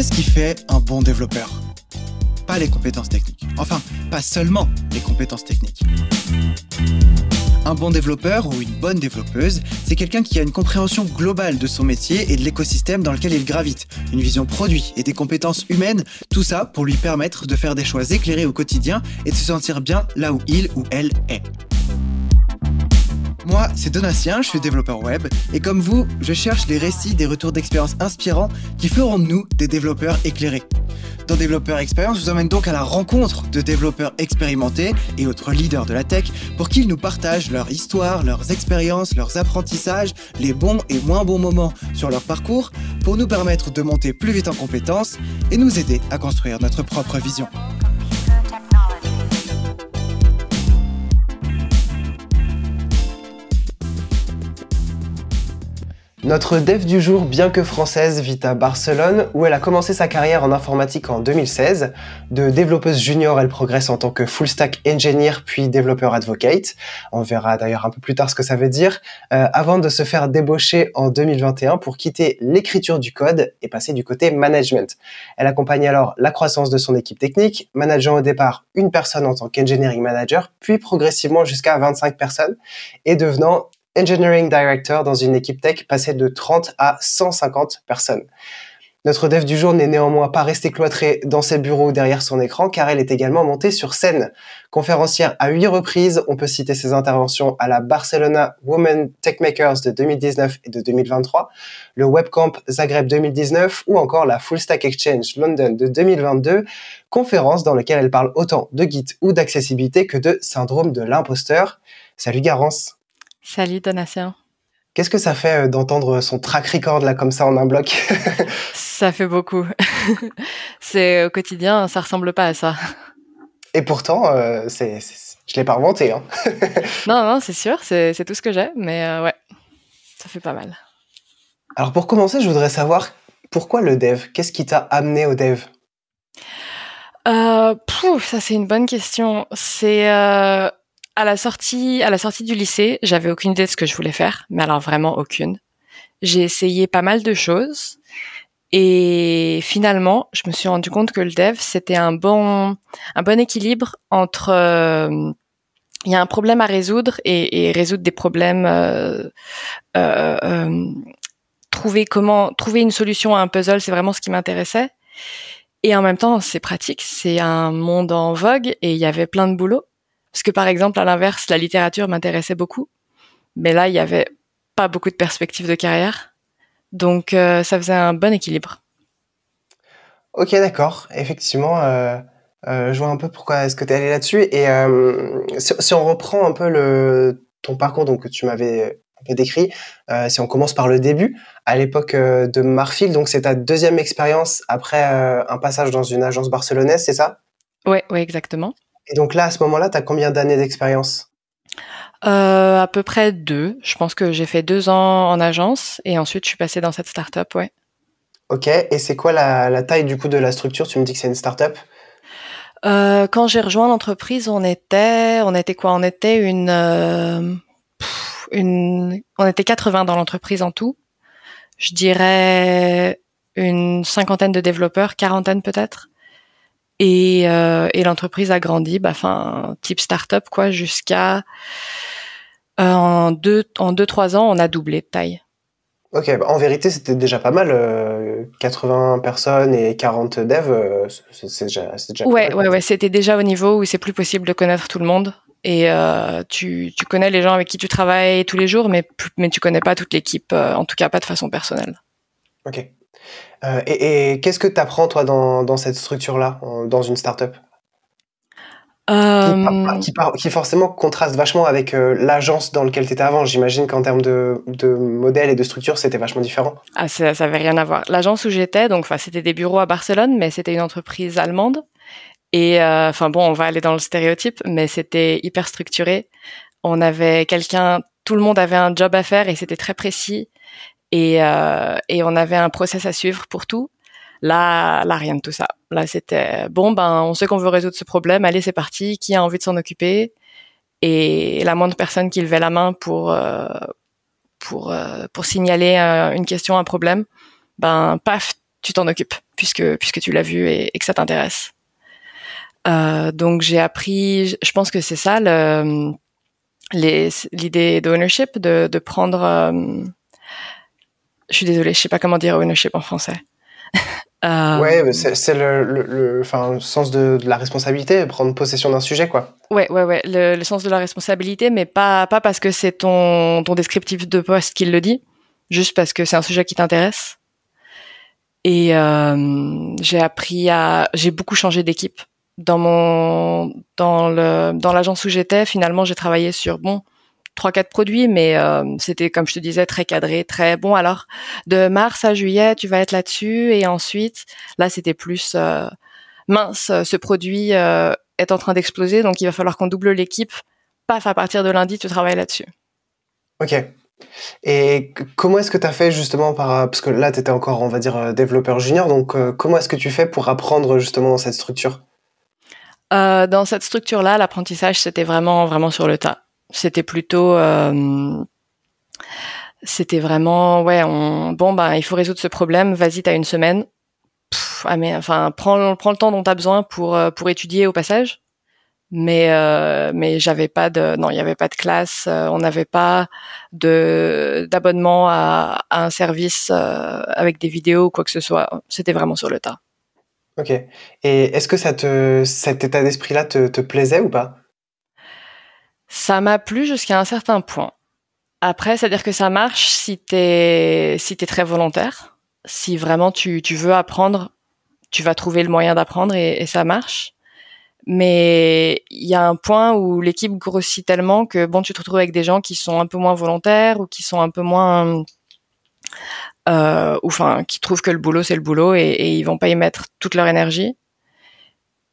qu'est-ce qui fait un bon développeur? Pas les compétences techniques. Enfin, pas seulement les compétences techniques. Un bon développeur ou une bonne développeuse, c'est quelqu'un qui a une compréhension globale de son métier et de l'écosystème dans lequel il gravite, une vision produit et des compétences humaines, tout ça pour lui permettre de faire des choix éclairés au quotidien et de se sentir bien là où il ou elle est. Moi, c'est Donatien, je suis développeur web, et comme vous, je cherche les récits des retours d'expérience inspirants qui feront de nous des développeurs éclairés. Dans Développeur Expérience, je vous emmène donc à la rencontre de développeurs expérimentés et autres leaders de la tech pour qu'ils nous partagent leur histoire, leurs expériences, leurs apprentissages, les bons et moins bons moments sur leur parcours pour nous permettre de monter plus vite en compétences et nous aider à construire notre propre vision. Notre dev du jour, bien que française, vit à Barcelone où elle a commencé sa carrière en informatique en 2016. De développeuse junior, elle progresse en tant que full stack engineer puis développeur advocate. On verra d'ailleurs un peu plus tard ce que ça veut dire. Euh, avant de se faire débaucher en 2021 pour quitter l'écriture du code et passer du côté management. Elle accompagne alors la croissance de son équipe technique, manageant au départ une personne en tant qu'engineering manager, puis progressivement jusqu'à 25 personnes et devenant Engineering Director dans une équipe tech passée de 30 à 150 personnes. Notre dev du jour n'est néanmoins pas restée cloîtrée dans ses bureaux derrière son écran car elle est également montée sur scène. Conférencière à huit reprises, on peut citer ses interventions à la Barcelona Women Tech Makers de 2019 et de 2023, le Webcamp Zagreb 2019 ou encore la Full Stack Exchange London de 2022, conférence dans laquelle elle parle autant de Git ou d'accessibilité que de syndrome de l'imposteur. Salut Garance Salut Donatien. Qu'est-ce que ça fait euh, d'entendre son track record là comme ça en un bloc? Ça fait beaucoup. c'est au quotidien, ça ressemble pas à ça. Et pourtant, euh, c'est, je l'ai pas inventé. Hein. non, non, c'est sûr, c'est, tout ce que j'ai, mais euh, ouais, ça fait pas mal. Alors pour commencer, je voudrais savoir pourquoi le dev? Qu'est-ce qui t'a amené au dev? Euh, ça c'est une bonne question. C'est à la sortie, à la sortie du lycée, j'avais aucune idée de ce que je voulais faire, mais alors vraiment aucune. J'ai essayé pas mal de choses et finalement, je me suis rendu compte que le dev c'était un bon, un bon équilibre entre euh, il y a un problème à résoudre et, résoudre des problèmes, euh, euh, trouver comment trouver une solution à un puzzle, c'est vraiment ce qui m'intéressait. Et en même temps, c'est pratique, c'est un monde en vogue et il y avait plein de boulot. Parce que par exemple, à l'inverse, la littérature m'intéressait beaucoup, mais là, il n'y avait pas beaucoup de perspectives de carrière. Donc, euh, ça faisait un bon équilibre. Ok, d'accord. Effectivement, euh, euh, je vois un peu pourquoi est-ce que tu es allé là-dessus. Et si, on reprend un peu le, ton parcours donc, que tu m'avais décrit, si on commence par le début, à l'époque de Marfil, donc c'est ta deuxième expérience après un passage dans une agence barcelonaise, c'est ça? Ouais, ouais, exactement. Et donc là, à ce moment-là, tu as combien d'années d'expérience? Euh, À peu près deux. Je pense que j'ai fait deux ans en agence et ensuite je suis passée dans cette start-up, ouais. Ok, et c'est quoi la, taille du coup de la structure? Tu me dis que c'est une start-up? Euh, Quand j'ai rejoint l'entreprise, on était, on était quoi? On était une, euh, une, on était 80 dans l'entreprise en tout. Je dirais une cinquantaine de développeurs, quarantaine peut-être. Et, euh, et l'entreprise a grandi, bah, enfin type start-up quoi, jusqu'à euh, en deux en deux trois ans, on a doublé de taille. Ok, bah, en vérité, c'était déjà pas mal. 80 euh, personnes et 40 devs, c'est déjà, déjà. Ouais, ouais, ouais, c'était déjà au niveau où c'est plus possible de connaître tout le monde. Et tu, tu connais les gens avec qui tu travailles tous les jours, mais, mais tu connais pas toute l'équipe, en tout cas pas de façon personnelle. Ok. Euh, et, qu'est-ce que tu apprends, toi, dans, cette structure-là, dans une startup? Euh... qui, qui, forcément contraste vachement avec euh, l'agence dans laquelle tu étais avant. J'imagine qu'en termes de, de, modèle et de structure, c'était vachement différent. Ah, ça n'avait rien à voir. L'agence où j'étais, donc, c'était des bureaux à Barcelone, mais c'était une entreprise allemande. Et euh, enfin bon, on va aller dans le stéréotype, mais c'était hyper structuré. On avait quelqu'un, tout le monde avait un job à faire et c'était très précis et, euh, et on avait un process à suivre pour tout. Là, là, rien de tout ça. Là, c'était bon, ben, on sait qu'on veut résoudre ce problème. Allez, c'est parti. Qui a envie de s'en occuper? Et la moindre personne qui levait la main pour euh, pour euh, pour signaler une question, un problème, ben, paf, tu t'en occupes puisque puisque tu l'as vu et, que ça t'intéresse. Euh, donc j'ai appris, je pense que c'est ça l'idée d'ownership, de, de prendre. Je suis désolée, je sais pas comment dire ownership en français. Euh, ouais, c'est le, le, enfin, le sens de, la responsabilité, prendre possession d'un sujet, quoi. Ouais, ouais, ouais, le, le, sens de la responsabilité, mais pas, pas parce que c'est ton, ton descriptif de poste qui le dit, juste parce que c'est un sujet qui t'intéresse. Et euh, j'ai appris à, j'ai beaucoup changé d'équipe dans mon, dans le, dans l'agence où j'étais. Finalement, j'ai travaillé sur bon, trois quatre produits, mais euh, c'était comme je te disais très cadré, très bon. Alors de mars à juillet, tu vas être là-dessus, et ensuite là c'était plus euh, mince. Ce produit euh, est en train d'exploser, donc il va falloir qu'on double l'équipe. Paf, à partir de lundi, tu travailles là-dessus. Ok. Et comment est-ce que tu as fait justement par parce que là tu étais encore on va dire développeur junior donc comment est-ce que tu fais pour apprendre justement dans cette structure? Dans cette structure là, l'apprentissage c'était vraiment vraiment sur le tas. C'était plutôt, euh, c'était vraiment, ouais, on, bon ben il faut résoudre ce problème. Vas-y, t'as une semaine. ah mais enfin, prends, le temps dont t'as besoin pour euh, pour étudier au passage. Mais euh, mais j'avais pas de, non, il y avait pas de classe. on n'avait pas de d'abonnement à, à, un service avec des vidéos ou quoi que ce soit. C'était vraiment sur le tas. Ok. Et est-ce que ça te, cet état d'esprit-là te, te plaisait ou pas? Ça m'a plu jusqu'à un certain point. Après, c'est-à-dire que ça marche si t'es si t'es très volontaire, si vraiment tu, tu veux apprendre, tu vas trouver le moyen d'apprendre et, ça marche. Mais il y a un point où l'équipe grossit tellement que bon, tu te retrouves avec des gens qui sont un peu moins volontaires ou qui sont un peu moins, euh, ou enfin, qui trouvent que le boulot c'est le boulot et, et ils vont pas y mettre toute leur énergie.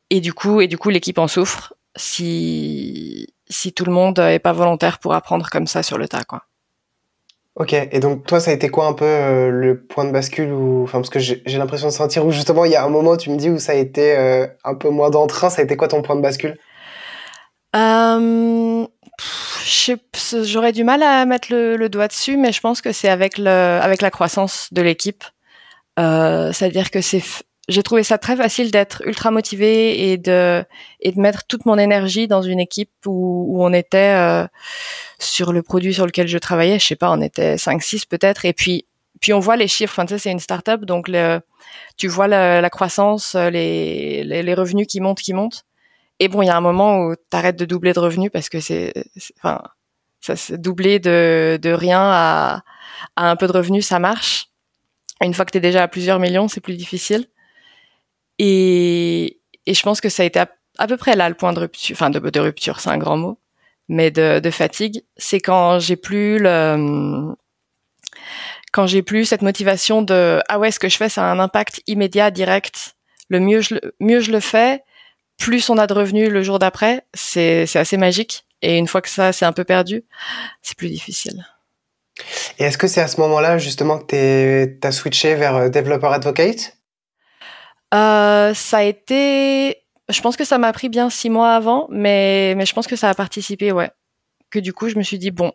Et du coup, et du coup, l'équipe en souffre si si tout le monde est pas volontaire pour apprendre comme ça sur le tas, quoi. Ok, et donc toi, ça a été quoi un peu euh, le point de bascule ou enfin parce que j'ai l'impression de sentir où justement il y a un moment tu me dis où ça a été euh, un peu moins d'entrain, ça a été quoi ton point de bascule? Euh, J'aurais du mal à mettre le, doigt dessus, mais je pense que c'est avec le avec la croissance de l'équipe. C'est-à-dire que c'est j'ai trouvé ça très facile d'être ultra motivé et de et de mettre toute mon énergie dans une équipe où, où on était euh, sur le produit sur lequel je travaillais, je sais pas, on était 5 6 peut-être et puis puis on voit les chiffres, enfin c'est une start-up donc le, tu vois la, la croissance, les, les, les revenus qui montent qui montent. Et bon, il y a un moment où tu arrêtes de doubler de revenus parce que c'est enfin ça c'est doubler de de rien à à un peu de revenus, ça marche. Une fois que tu es déjà à plusieurs millions, c'est plus difficile. Et, et je pense que ça a été à, peu près là le point de rupture, enfin de, rupture, c'est un grand mot, mais de, de fatigue. C'est quand j'ai plus le, quand j'ai plus cette motivation de ah ouais, ce que je fais, ça a un impact immédiat, direct. Le mieux je mieux je le fais, plus on a de revenus le jour d'après. C'est, c'est assez magique. Et une fois que ça c'est un peu perdu, c'est plus difficile. Et est-ce que c'est à ce moment-là justement que tu as switché vers euh, Developer Advocate? Euh, ça a été, je pense que ça m'a pris bien six mois avant, mais mais je pense que ça a participé, ouais. Que du coup, je me suis dit bon,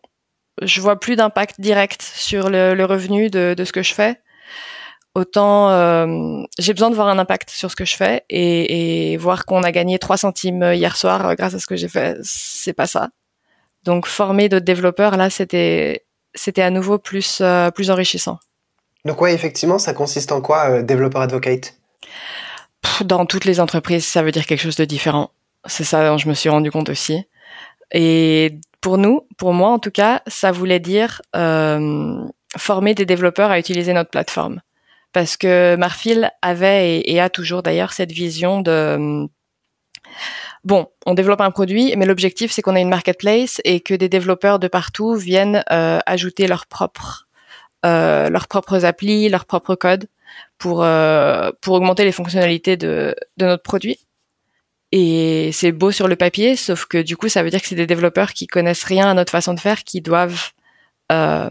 je vois plus d'impact direct sur le, le revenu de, de, ce que je fais. Autant euh, j'ai besoin de voir un impact sur ce que je fais et, et voir qu'on a gagné 3 centimes hier soir euh, grâce à ce que j'ai fait, c'est pas ça. Donc former d'autres développeurs là, c'était c'était à nouveau plus euh, plus enrichissant. Donc ouais, effectivement, ça consiste en quoi, euh, développeur advocate? Dans toutes les entreprises, ça veut dire quelque chose de différent. C'est ça dont je me suis rendu compte aussi. Et pour nous, pour moi en tout cas, ça voulait dire euh, former des développeurs à utiliser notre plateforme. Parce que Marfil avait et, a toujours d'ailleurs cette vision de bon, on développe un produit, mais l'objectif c'est qu'on ait une marketplace et que des développeurs de partout viennent euh, ajouter leurs propres euh, leurs propres applis, leurs propres codes pour euh, pour augmenter les fonctionnalités de de notre produit. Et c'est beau sur le papier, sauf que du coup, ça veut dire que c'est des développeurs qui connaissent rien à notre façon de faire, qui doivent euh,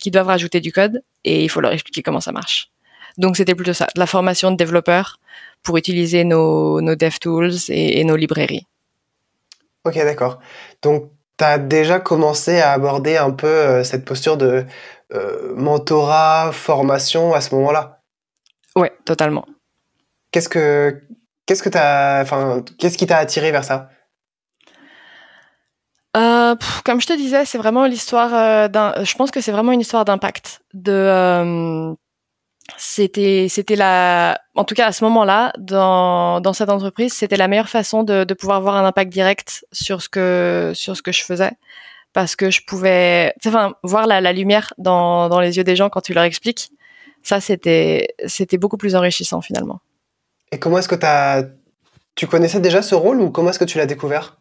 qui doivent rajouter du code, et il faut leur expliquer comment ça marche. Donc c'était plutôt ça, de la formation de développeurs pour utiliser nos, nos DevTools et, et nos librairies. Ok, d'accord. Donc tu as déjà commencé à aborder un peu euh, cette posture de mentorat, formation à ce moment-là? Ouais, totalement. Qu'est-ce que qu'est-ce que t'as, enfin, qu'est-ce qui t'a attiré vers ça? Euh, comme je te disais, c'est vraiment l'histoire euh, d'un. Je pense que c'est vraiment une histoire d'impact. De euh, c'était c'était la. En tout cas à ce moment-là, dans dans cette entreprise, c'était la meilleure façon de, de pouvoir avoir un impact direct sur ce que sur ce que je faisais parce que je pouvais, enfin, voir la, la lumière dans dans les yeux des gens quand tu leur expliques. Ça, c'était c'était beaucoup plus enrichissant finalement. Et comment est-ce que tu connaissais déjà ce rôle ou comment est-ce que tu l'as découvert?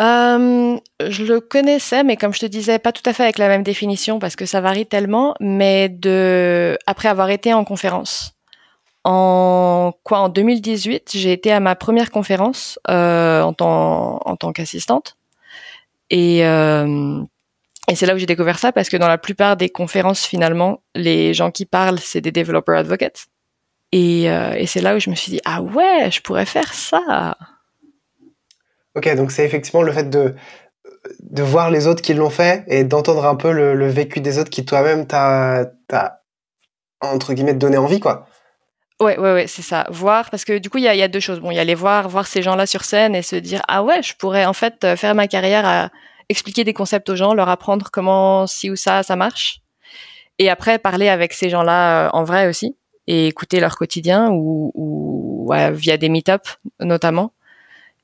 Euh, je le connaissais, mais comme je te disais, pas tout à fait avec la même définition parce que ça varie tellement. Mais de après avoir été en conférence, en quoi en 2018, j'ai été à ma première conférence euh, en tant en tant qu'assistante et euh, et c'est là où j'ai découvert ça parce que dans la plupart des conférences, finalement, les gens qui parlent, c'est des developer advocates. Et, euh, et c'est là où je me suis dit ah ouais, je pourrais faire ça. Ok, donc c'est effectivement le fait de, de voir les autres qui l'ont fait et d'entendre un peu le, le, vécu des autres qui toi-même t'a, entre guillemets, donné envie, quoi. Ouais, ouais, ouais, c'est ça. Voir, parce que du coup, il y a, y a, deux choses. Bon, il y a les voir, voir ces gens-là sur scène et se dire, ah ouais, je pourrais en fait euh, faire ma carrière à expliquer des concepts aux gens, leur apprendre comment ci ou ça, ça marche. Et après, parler avec ces gens-là euh, en vrai aussi et écouter leur quotidien ou, ou ouais, via des meet-up notamment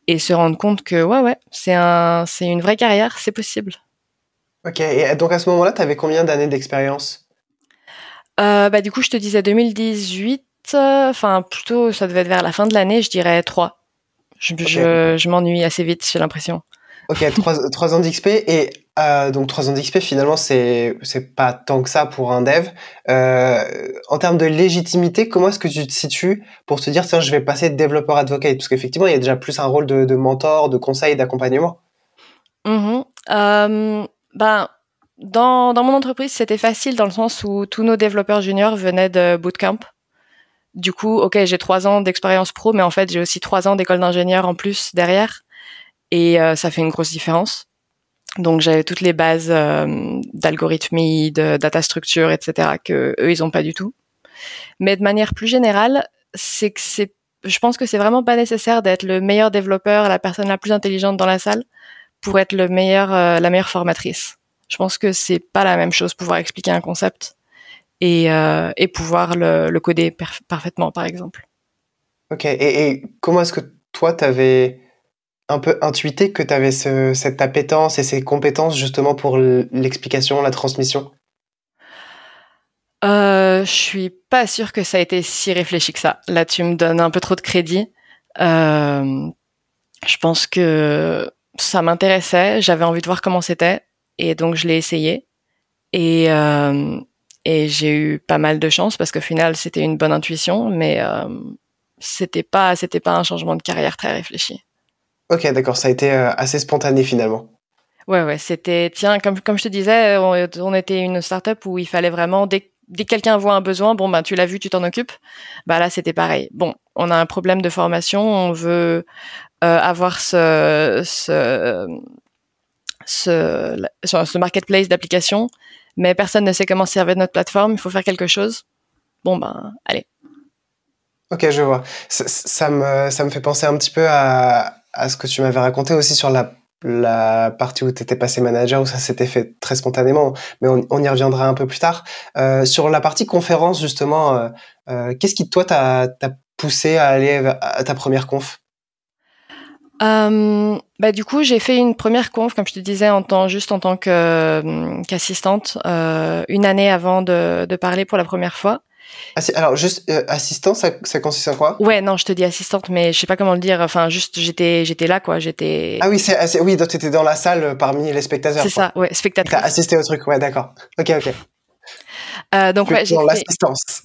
et se rendre compte que ouais ouais c'est un c'est une vraie carrière c'est possible ok et donc à ce moment-là tu avais combien d'années d'expérience? Euh, bah du coup je te disais 2018 enfin plutôt ça devait être vers la fin de l'année je dirais 3 je, okay. je, je m'ennuie assez vite j'ai l'impression Ok, trois, trois ans d'XP et euh, donc trois ans d'XP finalement c'est c'est pas tant que ça pour un dev. Euh, en termes de légitimité, comment est-ce que tu te situes pour te dire tiens je vais passer de développeur advocate? Parce qu'effectivement il y a déjà plus un rôle de, de mentor, de conseil, d'accompagnement. Mmh, euh, ben dans dans mon entreprise c'était facile dans le sens où tous nos développeurs juniors venaient de bootcamp. Du coup, ok, j'ai trois ans d'expérience pro, mais en fait j'ai aussi trois ans d'école d'ingénieur en plus derrière et euh, ça fait une grosse différence. Donc j'avais toutes les bases euh, d'algorithmie, de data structure, etc. que eux ils ont pas du tout. Mais de manière plus générale, c'est que c'est, je pense que c'est vraiment pas nécessaire d'être le meilleur développeur, la personne la plus intelligente dans la salle pour être le meilleur, euh, la meilleure formatrice. Je pense que c'est pas la même chose pouvoir expliquer un concept et, euh, et pouvoir le, le coder parfaitement, par exemple. Ok. Et, et comment est-ce que toi t'avais un peu intuité que tu avais ce, cette appétence et ces compétences justement pour l'explication, la transmission? Euh, Je suis pas sûre que ça a été si réfléchi que ça. Là, tu me donnes un peu trop de crédit. Euh, je pense que ça m'intéressait, j'avais envie de voir comment c'était, et donc je l'ai essayé. Et, euh, et j'ai eu pas mal de chance parce qu'au final, c'était une bonne intuition, mais euh, c'était pas, c'était pas un changement de carrière très réfléchi. Ok, d'accord, ça a été euh, assez spontané finalement. Ouais, ouais, c'était, tiens, comme, comme je te disais, on, on était une startup où il fallait vraiment, dès, dès que quelqu'un voit un besoin, bon, ben, tu l'as vu, tu t'en occupes. Bah là, c'était pareil. Bon, on a un problème de formation, on veut euh, avoir ce, ce, ce, ce marketplace d'applications, mais personne ne sait comment servir notre plateforme, il faut faire quelque chose. Bon, ben, allez. Ok, je vois. Ça, me, ça me fait penser un petit peu à, à ce que tu m'avais raconté aussi sur la, la partie où tu étais passé manager, où ça s'était fait très spontanément, mais on, on, y reviendra un peu plus tard. Euh, sur la partie conférence, justement, euh, euh, qu'est-ce qui, toi, t'a poussé à aller à ta première conf? Euh, bah, du coup, j'ai fait une première conf, comme je te disais, en tant, juste en tant qu'assistante, une année avant de, de parler pour la première fois. Alors, juste euh, assistant, ça, ça, consiste en quoi? Ouais, non, je te dis assistante, mais je sais pas comment le dire. Enfin, juste, j'étais, j'étais là, quoi. J'étais. Ah oui, c'est, oui, donc t'étais dans la salle euh, parmi les spectateurs. C'est ça, ouais, spectatrice. T'as assisté au truc, ouais, d'accord. Ok, ok. Euh, donc ouais, j'ai dans fait... l'assistance.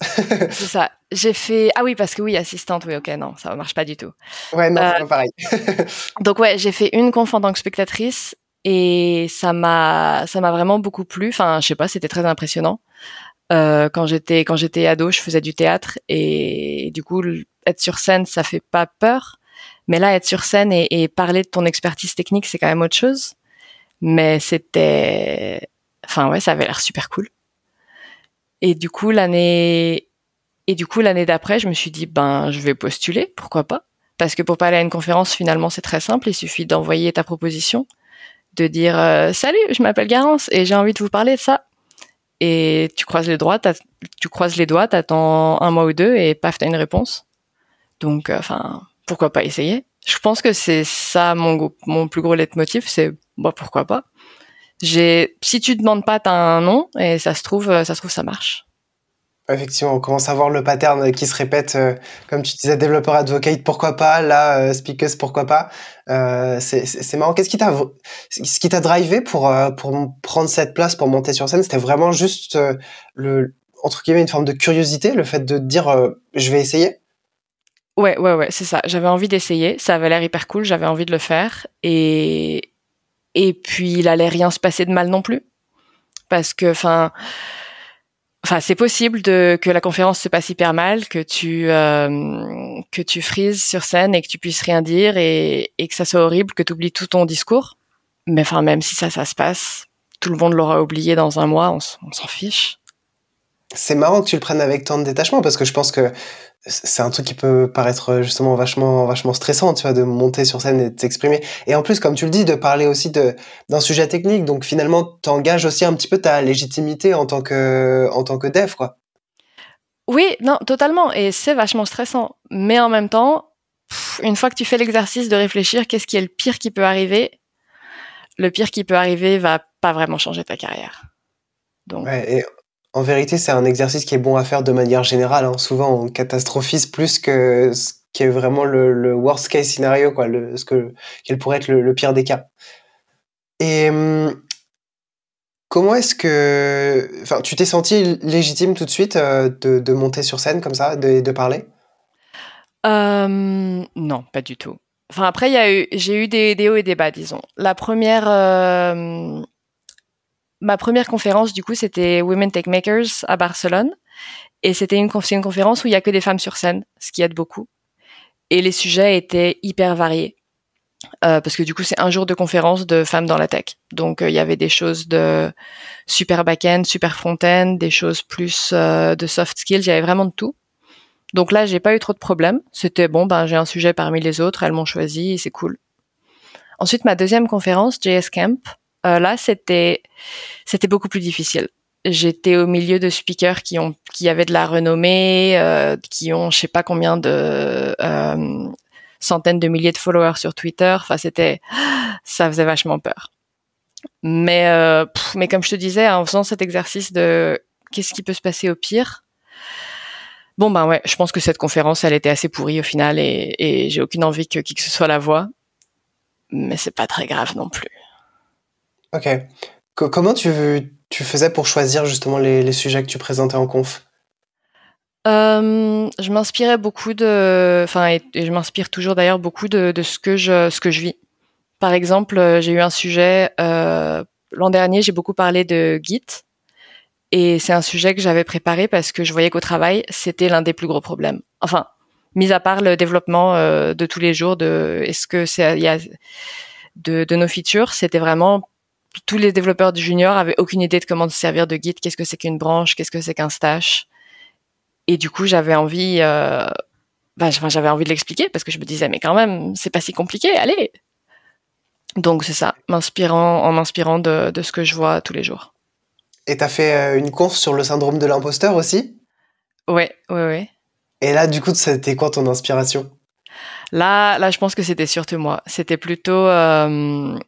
c'est ça. J'ai fait ah oui parce que oui assistante oui ok non ça marche pas du tout. Ouais non euh... pareil. donc ouais j'ai fait une conf en tant que spectatrice et ça m'a ça m'a vraiment beaucoup plu. Enfin je sais pas c'était très impressionnant. Euh, quand j'étais quand j'étais ado, je faisais du théâtre et, du coup être sur scène, ça fait pas peur. Mais là, être sur scène et, et parler de ton expertise technique, c'est quand même autre chose. Mais c'était, enfin ouais, ça avait l'air super cool. Et du coup, l'année Et du coup, l'année d'après, je me suis dit, ben, je vais postuler, pourquoi pas? Parce que pour pas aller à une conférence, finalement, c'est très simple. Il suffit d'envoyer ta proposition, de dire euh, salut, je m'appelle Garance et j'ai envie de vous parler de ça. Et tu croises les doigts, tu croises les doigts, t'attends un mois ou deux et paf, t'as une réponse. Donc, euh, enfin, pourquoi pas essayer? Je pense que c'est ça mon mon plus gros leitmotiv, c'est bah pourquoi pas? J'ai, si tu demandes pas, t'as un nom et ça se trouve, ça se trouve, ça marche. Effectivement, on commence à voir le pattern qui se répète. Euh, comme tu disais, développeur advocate, pourquoi pas Là, euh, speakers, pourquoi pas euh, C'est marrant. Qu'est-ce qui t'a ce qui t'a drivé pour euh, pour prendre cette place, pour monter sur scène C'était vraiment juste le entre guillemets une forme de curiosité, le fait de dire je vais essayer? Ouais, ouais, ouais, c'est ça. J'avais envie d'essayer. Ça avait l'air hyper cool. J'avais envie de le faire et et puis il allait rien se passer de mal non plus parce que, enfin Enfin, c'est possible de, que la conférence se passe hyper mal, que tu euh, que tu frises sur scène et que tu puisses rien dire et, et que ça soit horrible, que tu oublies tout ton discours. Mais enfin, même si ça, ça se passe, tout le monde l'aura oublié dans un mois, on s'en fiche. C'est marrant que tu le prennes avec tant de détachement parce que je pense que c'est un truc qui peut paraître justement vachement vachement stressant tu vois de monter sur scène et de t'exprimer et en plus comme tu le dis de parler aussi de d'un sujet technique. Donc finalement t'engages aussi un petit peu ta légitimité en tant que en tant que dev quoi. Oui non totalement. Et c'est vachement stressant. Mais en même temps une fois que tu fais l'exercice de réfléchir qu'est-ce qui est le pire qui peut arriver le pire qui peut arriver va pas vraiment changer ta carrière. Donc ouais, en vérité, c'est un exercice qui est bon à faire de manière générale. Hein. Souvent, on catastrophise plus que ce qui est vraiment le, worst case scénario, quoi, ce que quel pourrait être le, pire des cas. Et hum, comment est-ce que, enfin, tu t'es senti légitime tout de suite euh, de, monter sur scène comme ça, de, parler? Euh, Non, pas du tout. Enfin, après, j'ai eu des, hauts et des bas, disons. La première, euh, ma première conférence, du coup, c'était Women Tech Makers à Barcelone. Et c'était une, conférence où il y a que des femmes sur scène, ce qui aide beaucoup. Et les sujets étaient hyper variés. Euh, parce que du coup, c'est un jour de conférence de femmes dans la tech. Donc, euh, il y avait des choses de super back-end, super front-end, des choses plus euh, de soft skills. Il y avait vraiment de tout. Donc là, j'ai pas eu trop de problèmes. C'était bon, ben j'ai un sujet parmi les autres, elles m'ont choisi, c'est cool. Ensuite, ma deuxième conférence, JS Camp, euh, là, c'était c'était beaucoup plus difficile. J'étais au milieu de speakers qui ont qui avaient de la renommée, euh, qui ont je sais pas combien de euh, centaines de milliers de followers sur Twitter. Enfin, c'était ça faisait vachement peur. Mais mais comme je te disais, en faisant cet exercice de qu'est-ce qui peut se passer au pire, Bon ben ouais, je pense que cette conférence, elle était assez pourrie au final et, et j'ai aucune envie que qui que ce soit la voix. Mais c'est pas très grave non plus. Ok. comment tu, faisais pour choisir justement les, sujets que tu présentais en conf? Euh, je m'inspirais beaucoup de, enfin, je m'inspire toujours d'ailleurs beaucoup de, ce que je, ce que je vis. Par exemple, euh, j'ai eu un sujet euh, l'an dernier, j'ai beaucoup parlé de Git, et c'est un sujet que j'avais préparé parce que je voyais qu'au travail, c'était l'un des plus gros problèmes. Enfin, mis à part le développement de tous les jours, de est-ce que c'est de nos features, c'était vraiment tous les développeurs du junior avaient aucune idée de comment se servir de Git, qu'est-ce que c'est qu'une branche, qu'est-ce que c'est qu'un stash. Et du coup, j'avais envie, euh, bah, j'avais envie de l'expliquer parce que je me disais, mais quand même, c'est pas si compliqué, allez. Donc c'est ça, m'inspirant, en m'inspirant de, ce que je vois tous les jours. Et t'as fait euh, une course sur le syndrome de l'imposteur aussi? Ouais, ouais, ouais. Et là, du coup, c'était quoi ton inspiration? Là, là, je pense que c'était surtout moi. C'était plutôt, euh,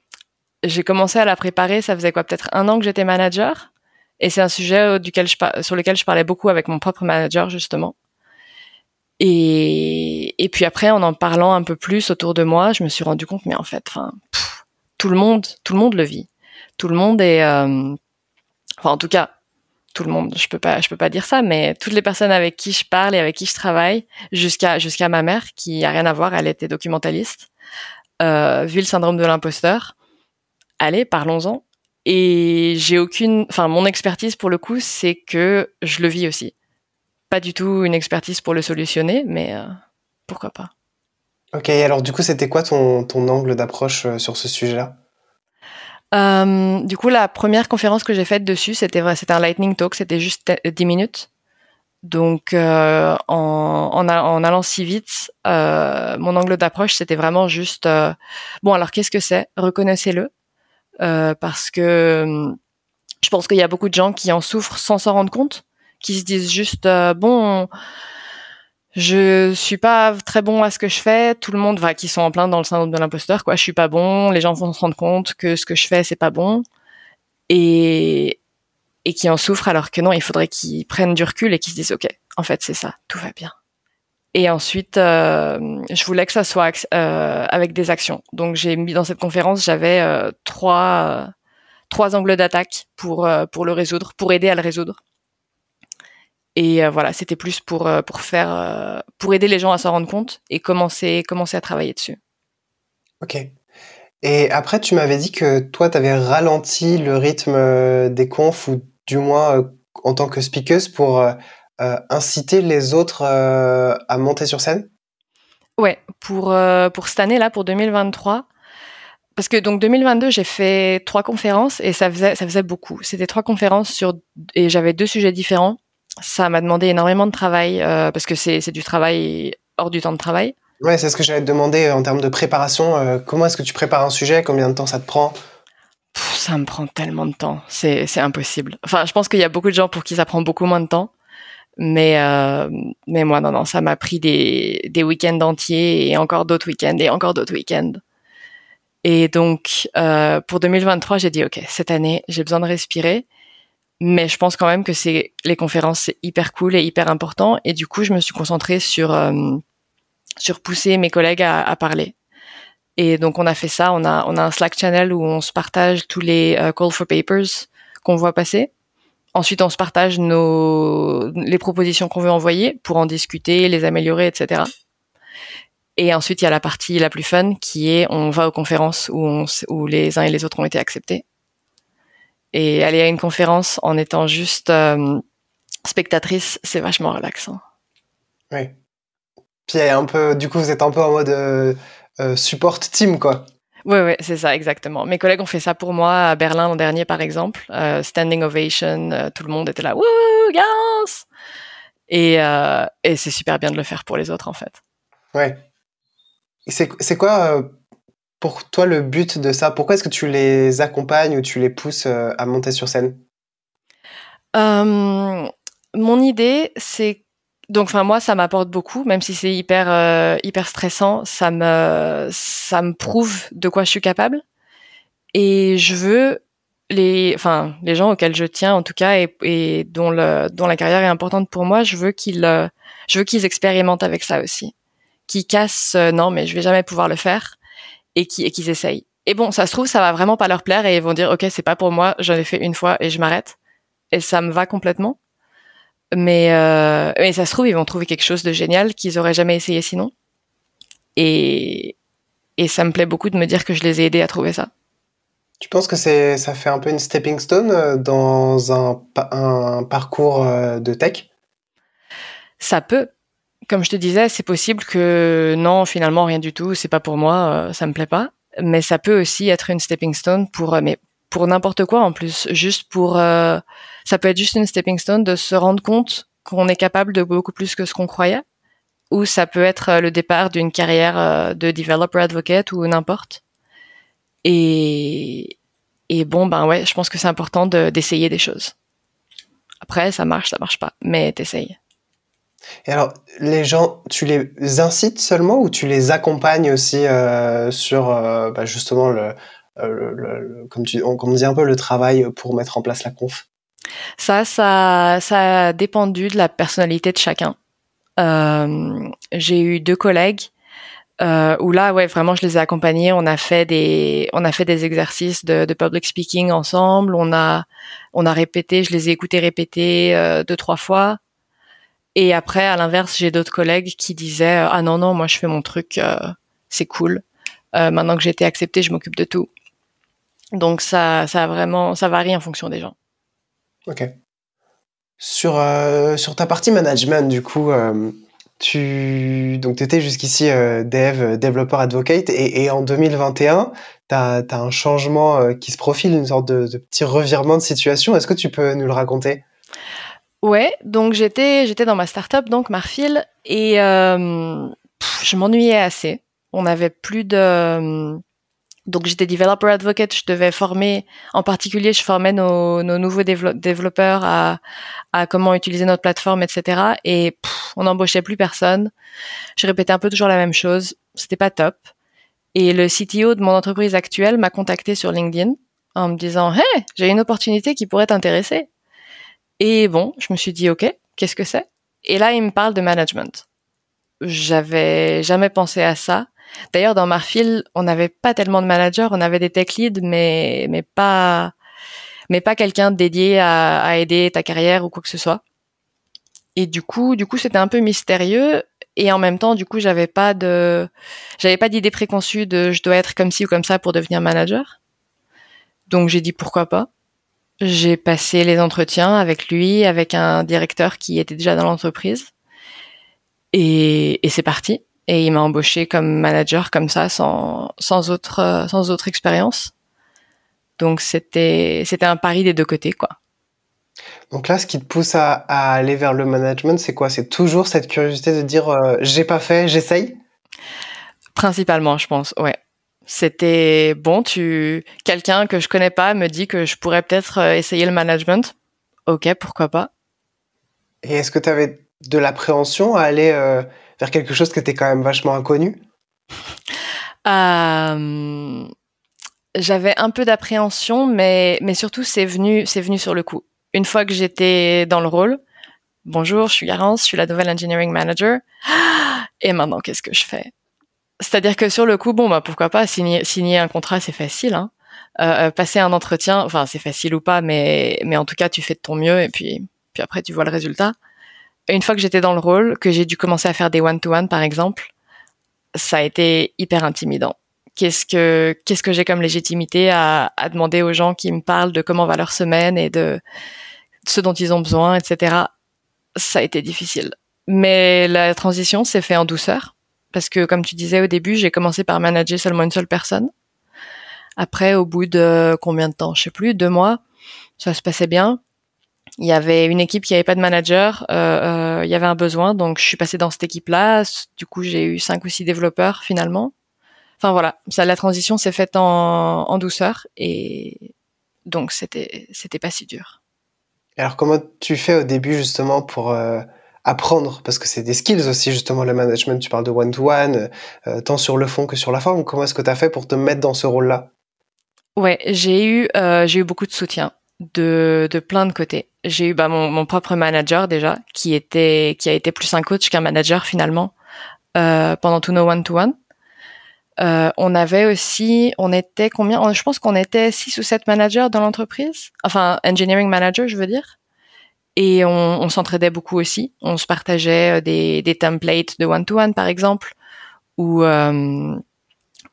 j'ai commencé à la préparer, ça faisait quoi, peut-être un an que j'étais manager? Et c'est un sujet euh, duquel je, sur lequel je parlais beaucoup avec mon propre manager, justement. Et, et puis après, en en parlant un peu plus autour de moi, je me suis rendu compte, mais en fait, enfin, tout le monde, tout le monde le vit. Tout le monde est, euh, enfin, en tout cas, tout le monde. Je peux pas, je peux pas dire ça, mais toutes les personnes avec qui je parle et avec qui je travaille, jusqu'à jusqu'à ma mère, qui a rien à voir, elle était documentaliste, euh, vu le syndrome de l'imposteur allez, parlons-en. Et j'ai aucune, enfin, mon expertise pour le coup, c'est que je le vis aussi. Pas du tout une expertise pour le solutionner, mais euh, pourquoi pas. Ok, alors du coup, c'était quoi ton, ton angle d'approche euh, sur ce sujet-là? Euh, Du coup, la première conférence que j'ai faite dessus, c'était un lightning talk, c'était juste 10 minutes. Donc, euh, en, en, en, allant si vite, euh, mon angle d'approche, c'était vraiment juste, euh, bon, alors qu'est-ce que c'est? Reconnaissez-le, parce que hum, je pense qu'il y a beaucoup de gens qui en souffrent sans s'en rendre compte, qui se disent juste, euh, bon, je suis pas très bon à ce que je fais. Tout le monde va, qui sont en plein dans le syndrome de l'imposteur, quoi. Je suis pas bon. Les gens vont se rendre compte que ce que je fais, c'est pas bon. Et, et qui en souffrent alors que non, il faudrait qu'ils prennent du recul et qu'ils se disent ok, en fait c'est ça, tout va bien. Et ensuite, euh, je voulais que ça soit euh, avec des actions. Donc j'ai mis dans cette conférence, j'avais euh, trois angles d'attaque pour le résoudre, pour aider à le résoudre. Et voilà, c'était plus pour aider les gens à s'en rendre compte et commencer commencer à travailler dessus. Ok. Et après, tu m'avais dit que toi, tu avais ralenti le rythme des confs ou du moins en tant que speaker pour inciter les autres euh, à monter sur scène? Ouais, pour, euh, pour cette année-là, pour 2023. Parce que donc 2022, j'ai fait trois conférences et ça faisait, ça faisait beaucoup. C'était trois conférences sur et j'avais deux sujets différents. Ça m'a demandé énormément de travail parce que c'est, du travail hors du temps de travail. Ouais, c'est ce que j'allais te demander en termes de préparation. comment est-ce que tu prépares un sujet? Combien de temps ça te prend? Ça me prend tellement de temps. C'est impossible. Enfin, je pense qu'il y a beaucoup de gens pour qui ça prend beaucoup moins de temps. Mais euh, mais moi non non, ça m'a pris des des week-ends entiers et encore d'autres week-ends et encore d'autres week-ends. Et donc euh, pour 2023, j'ai dit ok, cette année j'ai besoin de respirer, mais je pense quand même que c'est les conférences c'est hyper cool et hyper important. Et du coup, je me suis concentrée sur euh, sur pousser mes collègues à, à, parler. Et donc on a fait ça. On a on a un Slack channel où on se partage tous les euh, call for papers qu'on voit passer. Ensuite, on se partage les propositions qu'on veut envoyer pour en discuter, les améliorer, etc. Et ensuite, il y a la partie la plus fun qui est on va aux conférences où, on, où les uns et les autres ont été acceptés. Et aller à une conférence en étant juste euh, spectatrice, c'est vachement relaxant. Oui. Puis un peu, du coup, vous êtes un peu en mode euh, euh support team, quoi. Oui, oui, c'est ça, exactement. Mes collègues ont fait ça pour moi à Berlin l'an dernier, par exemple. Euh, standing ovation, euh, tout le monde était là, wouh, yes! Et, euh, et c'est super bien de le faire pour les autres, en fait. Ouais. C'est quoi, pour toi, le but de ça? Pourquoi est-ce que tu les accompagnes ou tu les pousses à monter sur scène? Mon idée, c'est donc enfin moi ça m'apporte beaucoup même si c'est hyper euh, hyper stressant ça me ça me prouve de quoi je suis capable. Et je veux les enfin les gens auxquels je tiens en tout cas et, et dont le dont la carrière est importante pour moi je veux qu'ils euh, je veux qu'ils expérimentent avec ça aussi. Qu'ils cassent euh, non mais je vais jamais pouvoir le faire et qui et qu'ils essayent. Et bon ça se trouve ça va vraiment pas leur plaire et ils vont dire ok c'est pas pour moi j'en ai fait une fois et je m'arrête. Et ça me va complètement mais, euh, mais ça se trouve, ils vont trouver quelque chose de génial qu'ils auraient jamais essayé sinon. Et, et ça me plaît beaucoup de me dire que je les ai aidés à trouver ça. Tu penses que c'est, ça fait un peu une stepping stone euh, dans un, un parcours euh, de tech? Ça peut. Comme je te disais, c'est possible que non, finalement, rien du tout, c'est pas pour moi, ça me plaît pas. Mais ça peut aussi être une stepping stone pour, mais pour n'importe quoi en plus, juste pour euh, ça peut être juste une stepping stone de se rendre compte qu'on est capable de beaucoup plus que ce qu'on croyait, ou ça peut être euh, le départ d'une carrière euh, de developer advocate ou n'importe. Et bon ben ouais, je pense que c'est important d'essayer des choses. Après, ça marche, ça marche pas, mais t'essayes. Et alors, les gens, tu les incites seulement ou tu les accompagnes aussi euh, sur bah justement comme, tu, on dit un peu, le travail pour mettre en place la conf? Ça, ça, ça a dépendu de la personnalité de chacun. Euh, j'ai eu deux collègues euh, où là, ouais, vraiment, je les ai accompagnés. On a fait des, on a fait des exercices de, public speaking ensemble. On a, on a répété. Je les ai écoutés répéter euh, deux, trois fois. Et après, à l'inverse, j'ai d'autres collègues qui disaient ah non non, moi je fais mon truc, euh, c'est cool. Euh, maintenant que j'ai été accepté, je m'occupe de tout. Donc ça, ça vraiment, ça varie en fonction des gens. Ok. Sur euh, sur ta partie management, du coup, euh, tu donc étais jusqu'ici euh, dev, développeur, advocate, et, en 2021, tu as, un changement qui se profile, une sorte de, petit revirement de situation. Est-ce que tu peux nous le raconter? Ouais, donc j'étais dans ma startup donc Marfil et je m'ennuyais assez. On avait plus de donc j'étais developer advocate, je devais former en particulier je formais nos, nos nouveaux développeurs à, à comment utiliser notre plateforme etc. Et on n'embauchait plus personne. Je répétais un peu toujours la même chose. C'était pas top. Et le CTO de mon entreprise actuelle m'a contacté sur LinkedIn en me disant Hey, j'ai une opportunité qui pourrait t'intéresser. Et bon, je me suis dit OK, qu'est-ce que c'est? Et là, il me parle de management. J'avais jamais pensé à ça. D'ailleurs, dans Marfil, on n'avait pas tellement de managers, on avait des tech leads, mais mais pas mais pas quelqu'un dédié à, à aider ta carrière ou quoi que ce soit. Et du coup, du coup, c'était un peu mystérieux et en même temps, du coup, j'avais pas de, j'avais pas d'idée préconçue de je dois être comme ci ou comme ça pour devenir manager. Donc j'ai dit pourquoi pas. J'ai passé les entretiens avec lui, avec un directeur qui était déjà dans l'entreprise. Et, et c'est parti. Et il m'a embauché comme manager comme ça, sans, sans autre, sans autre expérience. Donc c'était, c'était un pari des deux côtés, quoi. Donc là, ce qui te pousse à, aller vers le management, c'est quoi? C'est toujours cette curiosité de dire euh, j'ai pas fait, j'essaye? Principalement, je pense, ouais. C'était bon, tu quelqu'un que je connais pas me dit que je pourrais peut-être euh, essayer le management. Ok, pourquoi pas. Et est-ce que tu avais de l'appréhension à aller euh, vers quelque chose qui était quand même vachement inconnu? J'avais un peu d'appréhension, mais mais surtout c'est venu venu sur le coup une fois que j'étais dans le rôle, bonjour, je suis Garance, je suis la nouvelle engineering manager. Et maintenant, qu'est-ce que je fais? C'est-à-dire que sur le coup, bon, bah pourquoi pas signer, signer un contrat, c'est facile. Hein. Euh, euh, passer un entretien, enfin c'est facile ou pas, mais mais en tout cas, tu fais de ton mieux et puis puis après tu vois le résultat. Une fois que j'étais dans le rôle, que j'ai dû commencer à faire des one-to-one par exemple, ça a été hyper intimidant qu'est-ce que qu'est-ce que j'ai comme légitimité à, à, demander aux gens qui me parlent de comment va leur semaine et de ce dont ils ont besoin, etc. Ça a été difficile, mais la transition s'est fait en douceur parce que comme tu disais au début, j'ai commencé par manager seulement une seule personne. Après, au bout de combien de temps, je sais plus, deux mois, ça se passait bien. Il y avait une équipe qui avait pas de manager, euh, euh, il y avait un besoin, donc je suis passée dans cette équipe-là. Du coup, j'ai eu cinq ou six développeurs finalement. Enfin voilà, ça, la transition s'est faite en, en, douceur et donc c'était c'était pas si dur. Alors comment tu fais au début justement pour euh, apprendre? Parce que c'est des skills aussi justement le management. Tu parles de one to one, euh, tant sur le fond que sur la forme. Comment est-ce que tu as fait pour te mettre dans ce rôle-là? Ouais, j'ai eu euh, j'ai eu beaucoup de soutien de de plein de côtés. J'ai eu bah, mon, mon propre manager déjà qui était qui a été plus un coach qu'un manager finalement pendant tous nos one to one. Euh, on avait aussi, on était combien? Je pense qu'on était six ou sept managers dans l'entreprise, enfin engineering manager, je veux dire. Et on, s'entraidait beaucoup aussi. On se partageait euh, des, templates de one-to-one, par exemple, ou euh,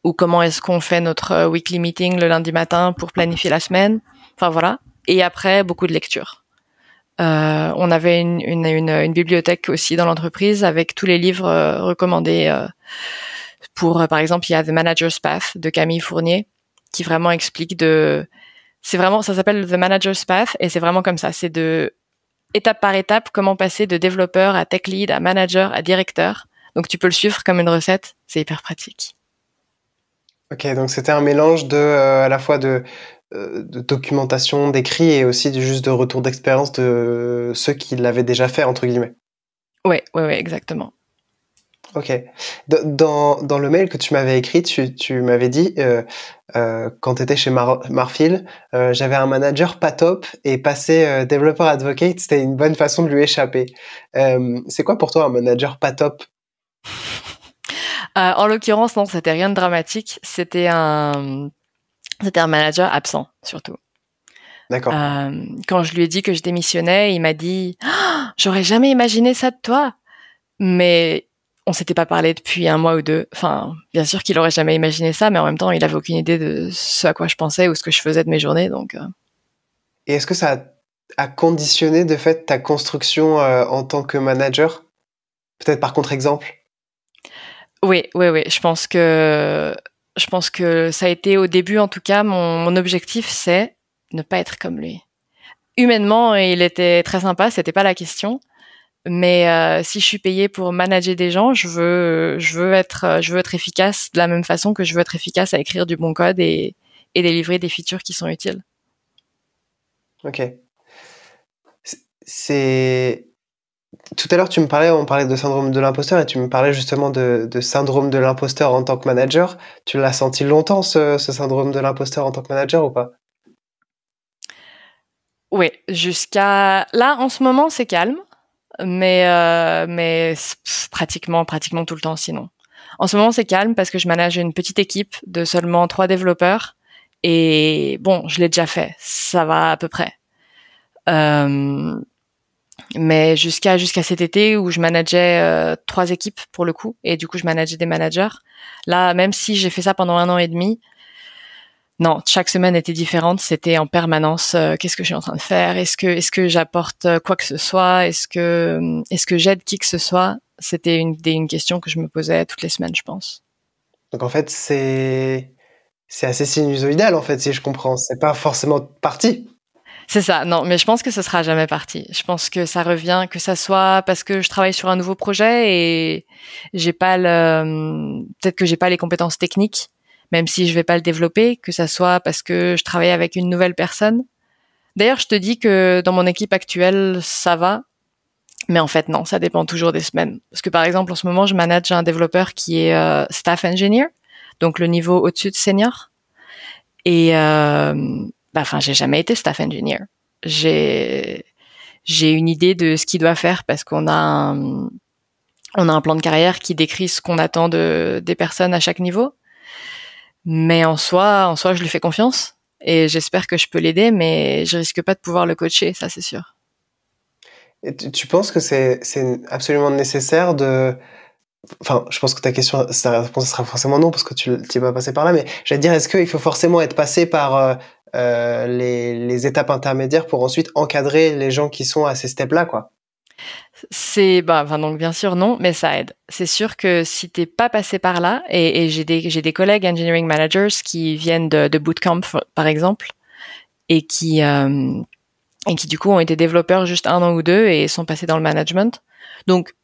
ou comment est-ce qu'on fait notre weekly meeting le lundi matin pour planifier la semaine. Enfin voilà. Et après, beaucoup de lectures. On avait une, une, bibliothèque aussi dans l'entreprise avec tous les livres recommandés pour, euh, par exemple, il y a The Manager's Path de Camille Fournier qui vraiment explique de, c'est vraiment, ça s'appelle The Manager's Path et c'est vraiment comme ça. C'est de étape par étape comment passer de développeur à tech lead à manager à directeur. Donc tu peux le suivre comme une recette. C'est hyper pratique. Ok, donc c'était un mélange de euh, à la fois de, euh, de documentation, d'écrit et aussi juste de retour d'expérience de ceux qui l'avaient déjà fait entre guillemets. Ouais, ouais, ouais, exactement. Ok. Dans, dans le mail que tu m'avais écrit, tu, tu m'avais dit, euh, euh, quand tu étais chez Marfil, euh, j'avais un manager pas top et passer euh, développeur advocate, c'était une bonne façon de lui échapper. Euh, c'est quoi pour toi un manager pas top? En l'occurrence, non, c'était rien de dramatique. C'était un, c'était un manager absent, surtout. D'accord. quand je lui ai dit que je démissionnais, il m'a dit «Ah, J'aurais jamais imaginé ça de toi. Mais on s'était pas parlé depuis un mois ou deux. Enfin, bien sûr qu'il aurait jamais imaginé ça, mais en même temps, il avait aucune idée de ce à quoi je pensais ou ce que je faisais de mes journées. Donc. Euh. Et est-ce que ça a conditionné de fait ta construction euh, en tant que manager? Peut-être par contre-exemple Oui, oui, oui. Je pense que je pense que ça a été au début, en tout cas, mon, objectif, c'est ne pas être comme lui. humainement, il était très sympa, c'était pas la question. Mais euh, si je suis payée pour manager des gens, je veux, je veux être, je veux être efficace de la même façon que je veux être efficace à écrire du bon code et, et délivrer des features qui sont utiles. Ok. C'est tout à l'heure, tu me parlais, on parlait de syndrome de l'imposteur et tu me parlais justement de, syndrome de l'imposteur en tant que manager. Tu l'as senti longtemps ce, syndrome de l'imposteur en tant que manager ou pas? Oui, jusqu'à là, en ce moment, c'est calme, mais euh, mais pratiquement pratiquement tout le temps sinon. En ce moment, c'est calme parce que je manage une petite équipe de seulement trois développeurs et bon, je l'ai déjà fait, ça va à peu près. Euh, mais jusqu'à jusqu'à cet été où je manageais euh, trois équipes pour le coup et du coup je manageais des managers. Là, même si j'ai fait ça pendant un an et demi, non, chaque semaine était différente. C'était en permanence. Euh, qu'est-ce que je suis en train de faire? Est-ce que est-ce que j'apporte euh, quoi que ce soit? Est-ce que est-ce que j'aide qui que ce soit? C'était une une question que je me posais toutes les semaines, je pense. Donc en fait, c'est c'est assez sinusoïdal en fait, si je comprends. C'est pas forcément parti. C'est ça, non, mais je pense que ce sera jamais parti. Je pense que ça revient, que ça soit parce que je travaille sur un nouveau projet et j'ai pas le, peut-être que j'ai pas les compétences techniques, même si je vais pas le développer, que ça soit parce que je travaille avec une nouvelle personne. D'ailleurs, je te dis que dans mon équipe actuelle, ça va, mais en fait, non, ça dépend toujours des semaines. Parce que par exemple, en ce moment, je manage un développeur qui est euh, staff engineer, donc le niveau au-dessus de senior. Et euh, bah, enfin, j'ai jamais été staff engineer. J'ai j'ai une idée de ce qu'il doit faire parce qu'on a un, on a un plan de carrière qui décrit ce qu'on attend de des personnes à chaque niveau. Mais en soi, en soi, je lui fais confiance et j'espère que je peux l'aider, mais je risque pas de pouvoir le coacher, ça c'est sûr. Et tu, penses que c'est absolument nécessaire de Enfin, je pense que ta question, sa réponse sera forcément non parce que tu n'es pas passé par là. Mais j'allais dire, est-ce qu'il faut forcément être passé par euh, euh, les, étapes intermédiaires pour ensuite encadrer les gens qui sont à ces steps-là, quoi. C'est bah, donc bien sûr non, mais ça aide. C'est sûr que si t'es pas passé par là, et, j'ai des j'ai des collègues engineering managers qui viennent de, de bootcamp par exemple, et qui euh, et qui du coup ont été développeurs juste un an ou deux et sont passés dans le management. Donc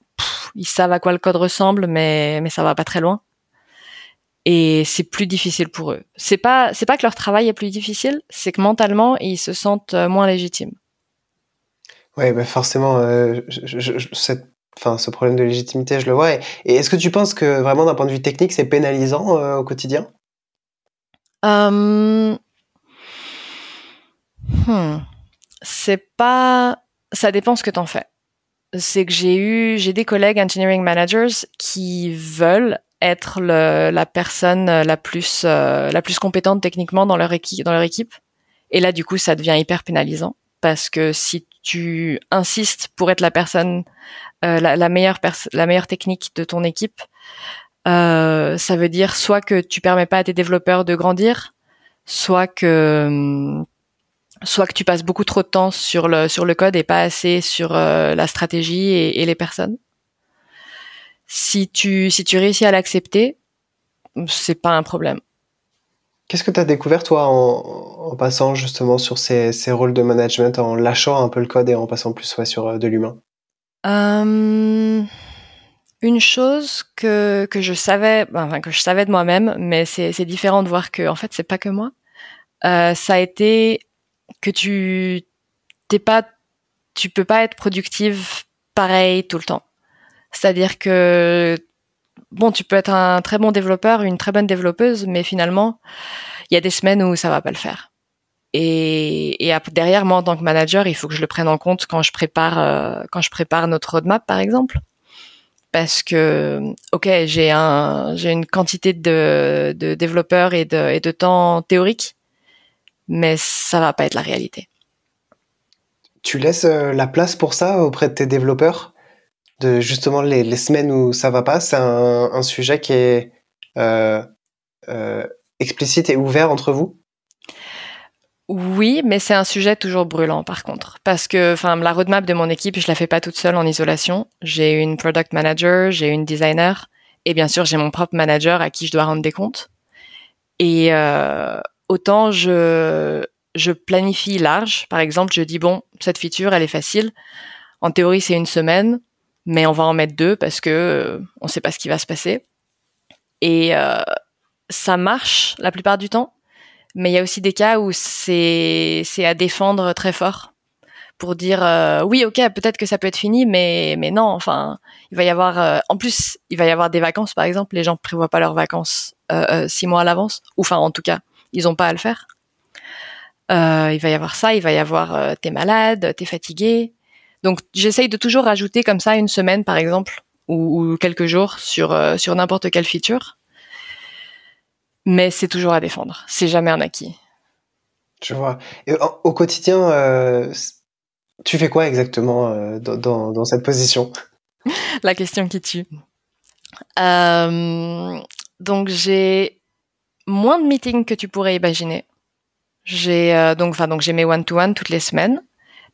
ils savent à quoi le code ressemble, mais mais ça va pas très loin et c'est plus difficile pour eux. C'est pas c'est pas que leur travail est plus difficile, c'est que mentalement ils se sentent euh, moins légitimes. Ouais, bah forcément, euh, cette, ce problème de légitimité, je le vois. Et, est-ce que tu penses que vraiment d'un point de vue technique, c'est pénalisant euh, au quotidien? Hmm. C'est pas. Ça dépend ce que t'en fais. C'est que j'ai eu, j'ai des collègues engineering managers qui veulent être la personne la plus euh, la plus compétente techniquement dans leur équipe dans leur équipe. Et là du coup ça devient hyper pénalisant parce que si tu insistes pour être la personne euh, la, meilleure la meilleure technique de ton équipe euh, ça veut dire soit que tu permets pas à tes développeurs de grandir soit que soit que tu passes beaucoup trop de temps sur le sur le code et pas assez sur la stratégie et les personnes si tu, si tu réussis à l'accepter, c'est pas un problème. Qu'est-ce que tu as découvert, toi, en, passant justement sur ces, ces, rôles de management, en lâchant un peu le code et en passant plus sur euh, de l'humain? Euh, Une chose que, que je savais, enfin, que je savais de moi-même, mais c'est différent de voir que, en fait, c'est pas que moi. Euh, ça a été que tu t'es pas, tu peux pas être productive pareil tout le temps. C'est-à-dire que bon, tu peux être un très bon développeur, une très bonne développeuse, mais finalement, il y a des semaines où ça va pas le faire. Et, derrière, moi, en tant que manager, il faut que je le prenne en compte quand je prépare, euh, quand je prépare notre roadmap, par exemple. Parce que, ok, j'ai un, j'ai une quantité de, de développeurs et de, et de temps théorique, mais ça va pas être la réalité. Tu laisses euh, la place pour ça auprès de tes développeurs? Justement les, semaines où ça va pas. C'est un, sujet qui est euh, euh, explicite et ouvert entre vous? Oui, mais c'est un sujet toujours brûlant par contre, parce que la roadmap de mon équipe, je la fais pas toute seule en isolation. J'ai une product manager, j'ai une designer, et bien sûr j'ai mon propre manager à qui je dois rendre des comptes. Et euh, autant je je planifie large. Par exemple, je dis bon, cette feature, elle est facile. En théorie, c'est une semaine, mais on va en mettre deux parce que euh, on ne sait pas ce qui va se passer. Et euh, ça marche la plupart du temps, mais il y a aussi des cas où c'est à défendre très fort pour dire euh, oui, ok, peut-être que ça peut être fini, mais non. Enfin, il va y avoir en plus, il va y avoir des vacances, par exemple. Les gens prévoient pas leurs vacances six mois à l'avance, ou enfin, en tout cas, ils ont pas à le faire. il va y avoir ça, il va y avoir t'es malade, t'es fatigué, donc j'essaye de toujours rajouter comme ça une semaine par exemple ou, quelques jours sur euh, sur n'importe quelle feature. Mais c'est toujours à défendre. C'est jamais un acquis. Je vois. Et au quotidien, euh, tu fais quoi exactement euh, dans, dans, cette position? La question qui tue. donc j'ai moins de meetings que tu pourrais imaginer. J'ai donc enfin donc j'ai mes one to one toutes les semaines.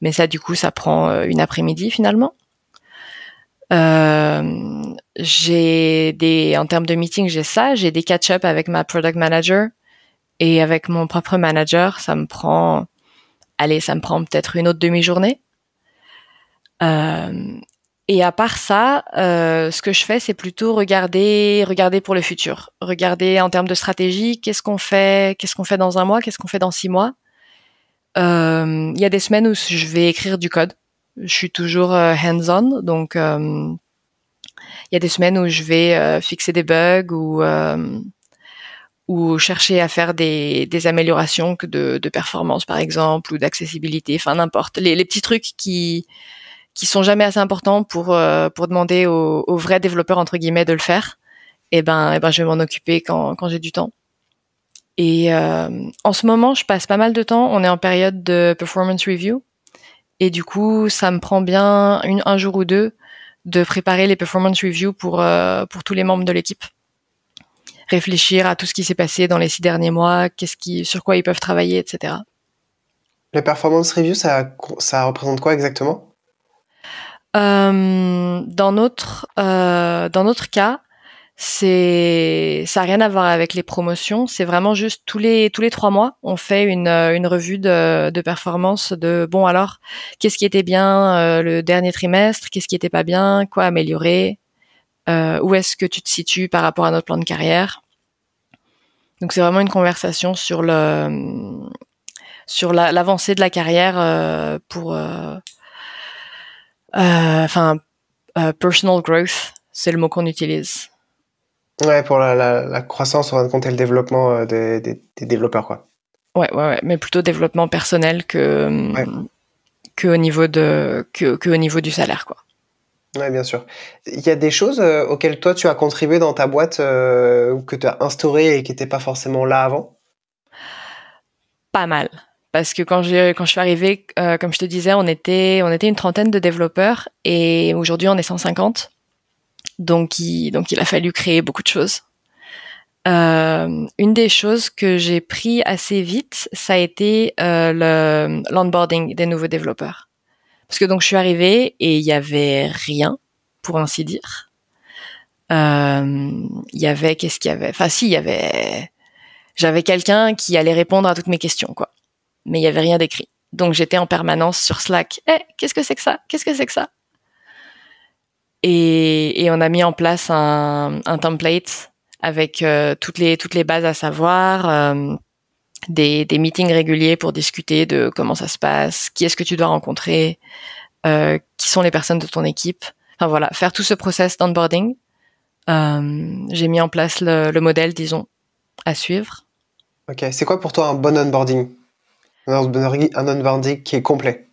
Mais ça, du coup, ça prend euh, une après-midi finalement. Euh, j'ai des, en termes de meeting, j'ai ça. J'ai des catch-up avec ma product manager et avec mon propre manager. Ça me prend, allez, ça me prend peut-être une autre demi-journée. Euh, et à part ça, euh, ce que je fais, c'est plutôt regarder, regarder pour le futur, regarder en termes de stratégie, qu'est-ce qu'on fait, qu'est-ce qu'on fait dans un mois, qu'est-ce qu'on fait dans six mois, il y a des semaines où je vais écrire du code. Je suis toujours euh, hands-on, donc euh, il y a des semaines où je vais fixer des bugs ou ou chercher à faire des, améliorations de, de performance par exemple ou d'accessibilité, enfin n'importe les, les, petits trucs qui qui sont jamais assez importants pour pour demander aux, aux, vrais développeurs entre guillemets de le faire. Et eh ben, et eh ben je vais m'en occuper quand quand j'ai du temps. Et euh, en ce moment, je passe pas mal de temps. On est en période de performance review. Et du coup, ça me prend bien une, un jour ou deux de préparer les performance reviews pour, euh, pour tous les membres de l'équipe. Réfléchir à tout ce qui s'est passé dans les six derniers mois, qu'est-ce qui, sur quoi ils peuvent travailler, etc. Les performance reviews, ça, ça représente quoi exactement? Euh, dans notre euh, dans notre cas, c'est ça a rien à voir avec les promotions. C'est vraiment juste tous les tous les trois mois on fait une, euh, une revue de, de performance de bon alors qu'est-ce qui était bien euh, le dernier trimestre qu'est-ce qui était pas bien quoi améliorer euh, où est-ce que tu te situes par rapport à notre plan de carrière. Donc c'est vraiment une conversation sur le sur l'avancée de la carrière euh, pour enfin personal growth c'est le mot qu'on utilise Ouais, pour la, la, la croissance, on va compter le développement euh, des, des, des, développeurs, quoi. Ouais, ouais, ouais, mais plutôt développement personnel que, que, au, niveau de, que, que, au niveau du salaire, quoi. Ouais, bien sûr. Il y a des choses euh, auxquelles toi tu as contribué dans ta boîte euh, ou que tu as instauré et qui n'étaient pas forcément là avant? Pas mal. Parce que quand, quand je suis arrivée, euh, comme je te disais, on était, on était une trentaine de développeurs et aujourd'hui on est 150. Donc il, donc il a fallu créer beaucoup de choses. Euh, une des choses que j'ai pris assez vite, ça a été euh, l'onboarding des nouveaux développeurs. Parce que donc je suis arrivée et il y avait rien, pour ainsi dire. Euh, il y avait qu'est-ce qu'il y avait? Enfin si, il y avait j'avais quelqu'un qui allait répondre à toutes mes questions quoi. Mais il y avait rien d'écrit. Donc j'étais en permanence sur Slack. Eh, qu'est-ce que c'est que ça? Qu'est-ce que c'est que ça? Et, et, on a mis en place un, un template avec euh, toutes les toutes les bases à savoir, euh, des, des meetings réguliers pour discuter de comment ça se passe, qui est-ce que tu dois rencontrer, euh, qui sont les personnes de ton équipe. Enfin voilà, faire tout ce process d'onboarding. J'ai mis en place le, le, modèle, disons, à suivre. Ok, c'est quoi pour toi un bon onboarding? Un onboarding qui est complet?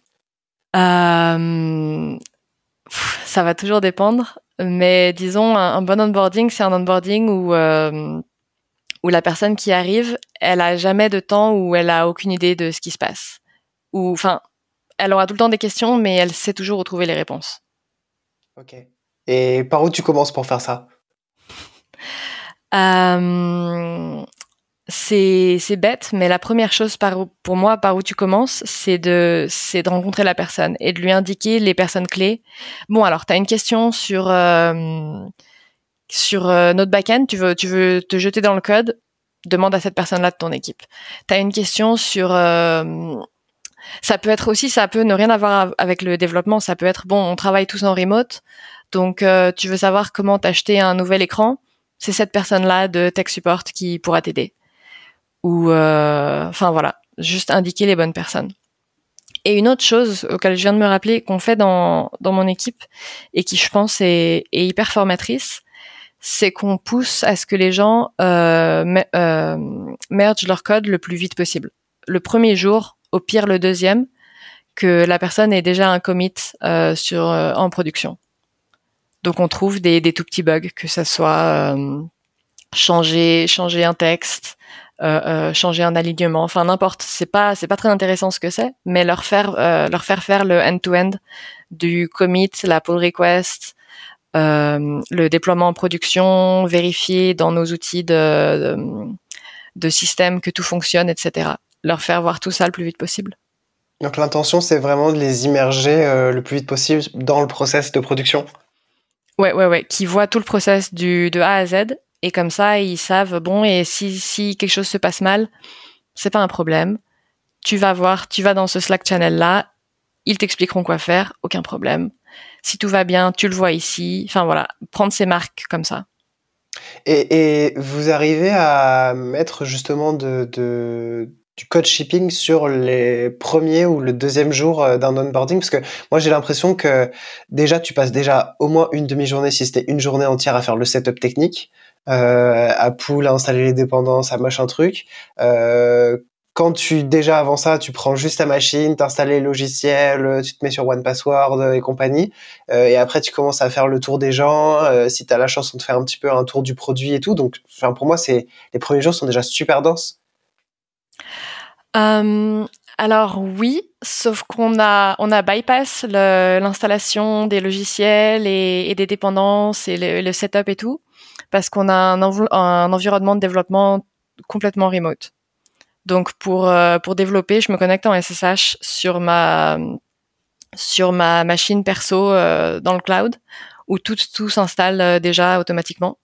Ça va toujours dépendre, mais disons un, bon onboarding, c'est un onboarding où euh, où la personne qui arrive, elle a jamais de temps où elle a aucune idée de ce qui se passe. Ou enfin, elle aura tout le temps des questions, mais elle sait toujours où trouver les réponses. Ok. Et par où tu commences pour faire ça? Euh, c'est bête, mais la première chose par, pour moi par où tu commences, c'est de rencontrer la personne et de lui indiquer les personnes clés. Bon, alors tu as une question sur euh, sur euh, notre backend, tu veux tu veux te jeter dans le code, demande à cette personne-là de ton équipe. Tu as une question sur ça peut être aussi, ça peut ne rien avoir avec le développement. Ça peut être bon, on travaille tous en remote, donc euh, tu veux savoir comment t'acheter un nouvel écran? C'est cette personne-là de tech support qui pourra t'aider. Ou, euh, enfin voilà, juste indiquer les bonnes personnes. Et une autre chose auquel je viens de me rappeler qu'on fait dans, dans mon équipe et qui je pense est, est hyper formatrice, c'est qu'on pousse à ce que les gens euh, euh, mergent leur code le plus vite possible. Le premier jour, au pire le deuxième, que la personne ait déjà un commit euh, sur euh, en production. Donc on trouve des, des tout petits bugs, que ça soit changer changer un texte, changer un alignement, enfin n'importe. C'est pas c'est pas très intéressant ce que c'est, mais leur faire leur faire faire le end-to-end du commit, la pull request, le déploiement en production, vérifier dans nos outils de, de, de système que tout fonctionne, etc leur faire voir tout ça le plus vite possible. Donc l'intention, c'est vraiment de les immerger euh, le plus vite possible dans le process de production? Ouais, ouais, ouais, qui voient tout le process du de A à Z et comme ça ils savent bon et si quelque chose se passe mal, c'est pas un problème. Tu vas voir, tu vas dans ce Slack channel là, ils t'expliqueront quoi faire, aucun problème. Si tout va bien, tu le vois ici. Enfin voilà, prendre ces marques comme ça. Et, vous arrivez à mettre justement du code shipping sur les premiers ou le deuxième jour euh, d'un onboarding? Parce que moi j'ai l'impression que déjà tu passes déjà au moins une demi-journée si c'était une journée entière à faire le setup technique à pool à installer les dépendances à machin truc. Euh, quand tu déjà avant ça tu prends juste ta machine t'installes les logiciels tu te mets sur one password et compagnie euh, et après tu commences à faire le tour des gens euh, si tu as la chance on te fait un petit peu un tour du produit et tout. Donc enfin pour moi c'est les premiers jours sont déjà super denses. Euh, alors oui, sauf qu'on a on a bypass l'installation des logiciels et, et, des dépendances et le, le, setup et tout parce qu'on a un, environnement de développement complètement remote. Donc pour euh, pour développer, je me connecte en SSH sur ma sur ma machine perso euh, dans le cloud où tout tout s'installe euh, déjà automatiquement.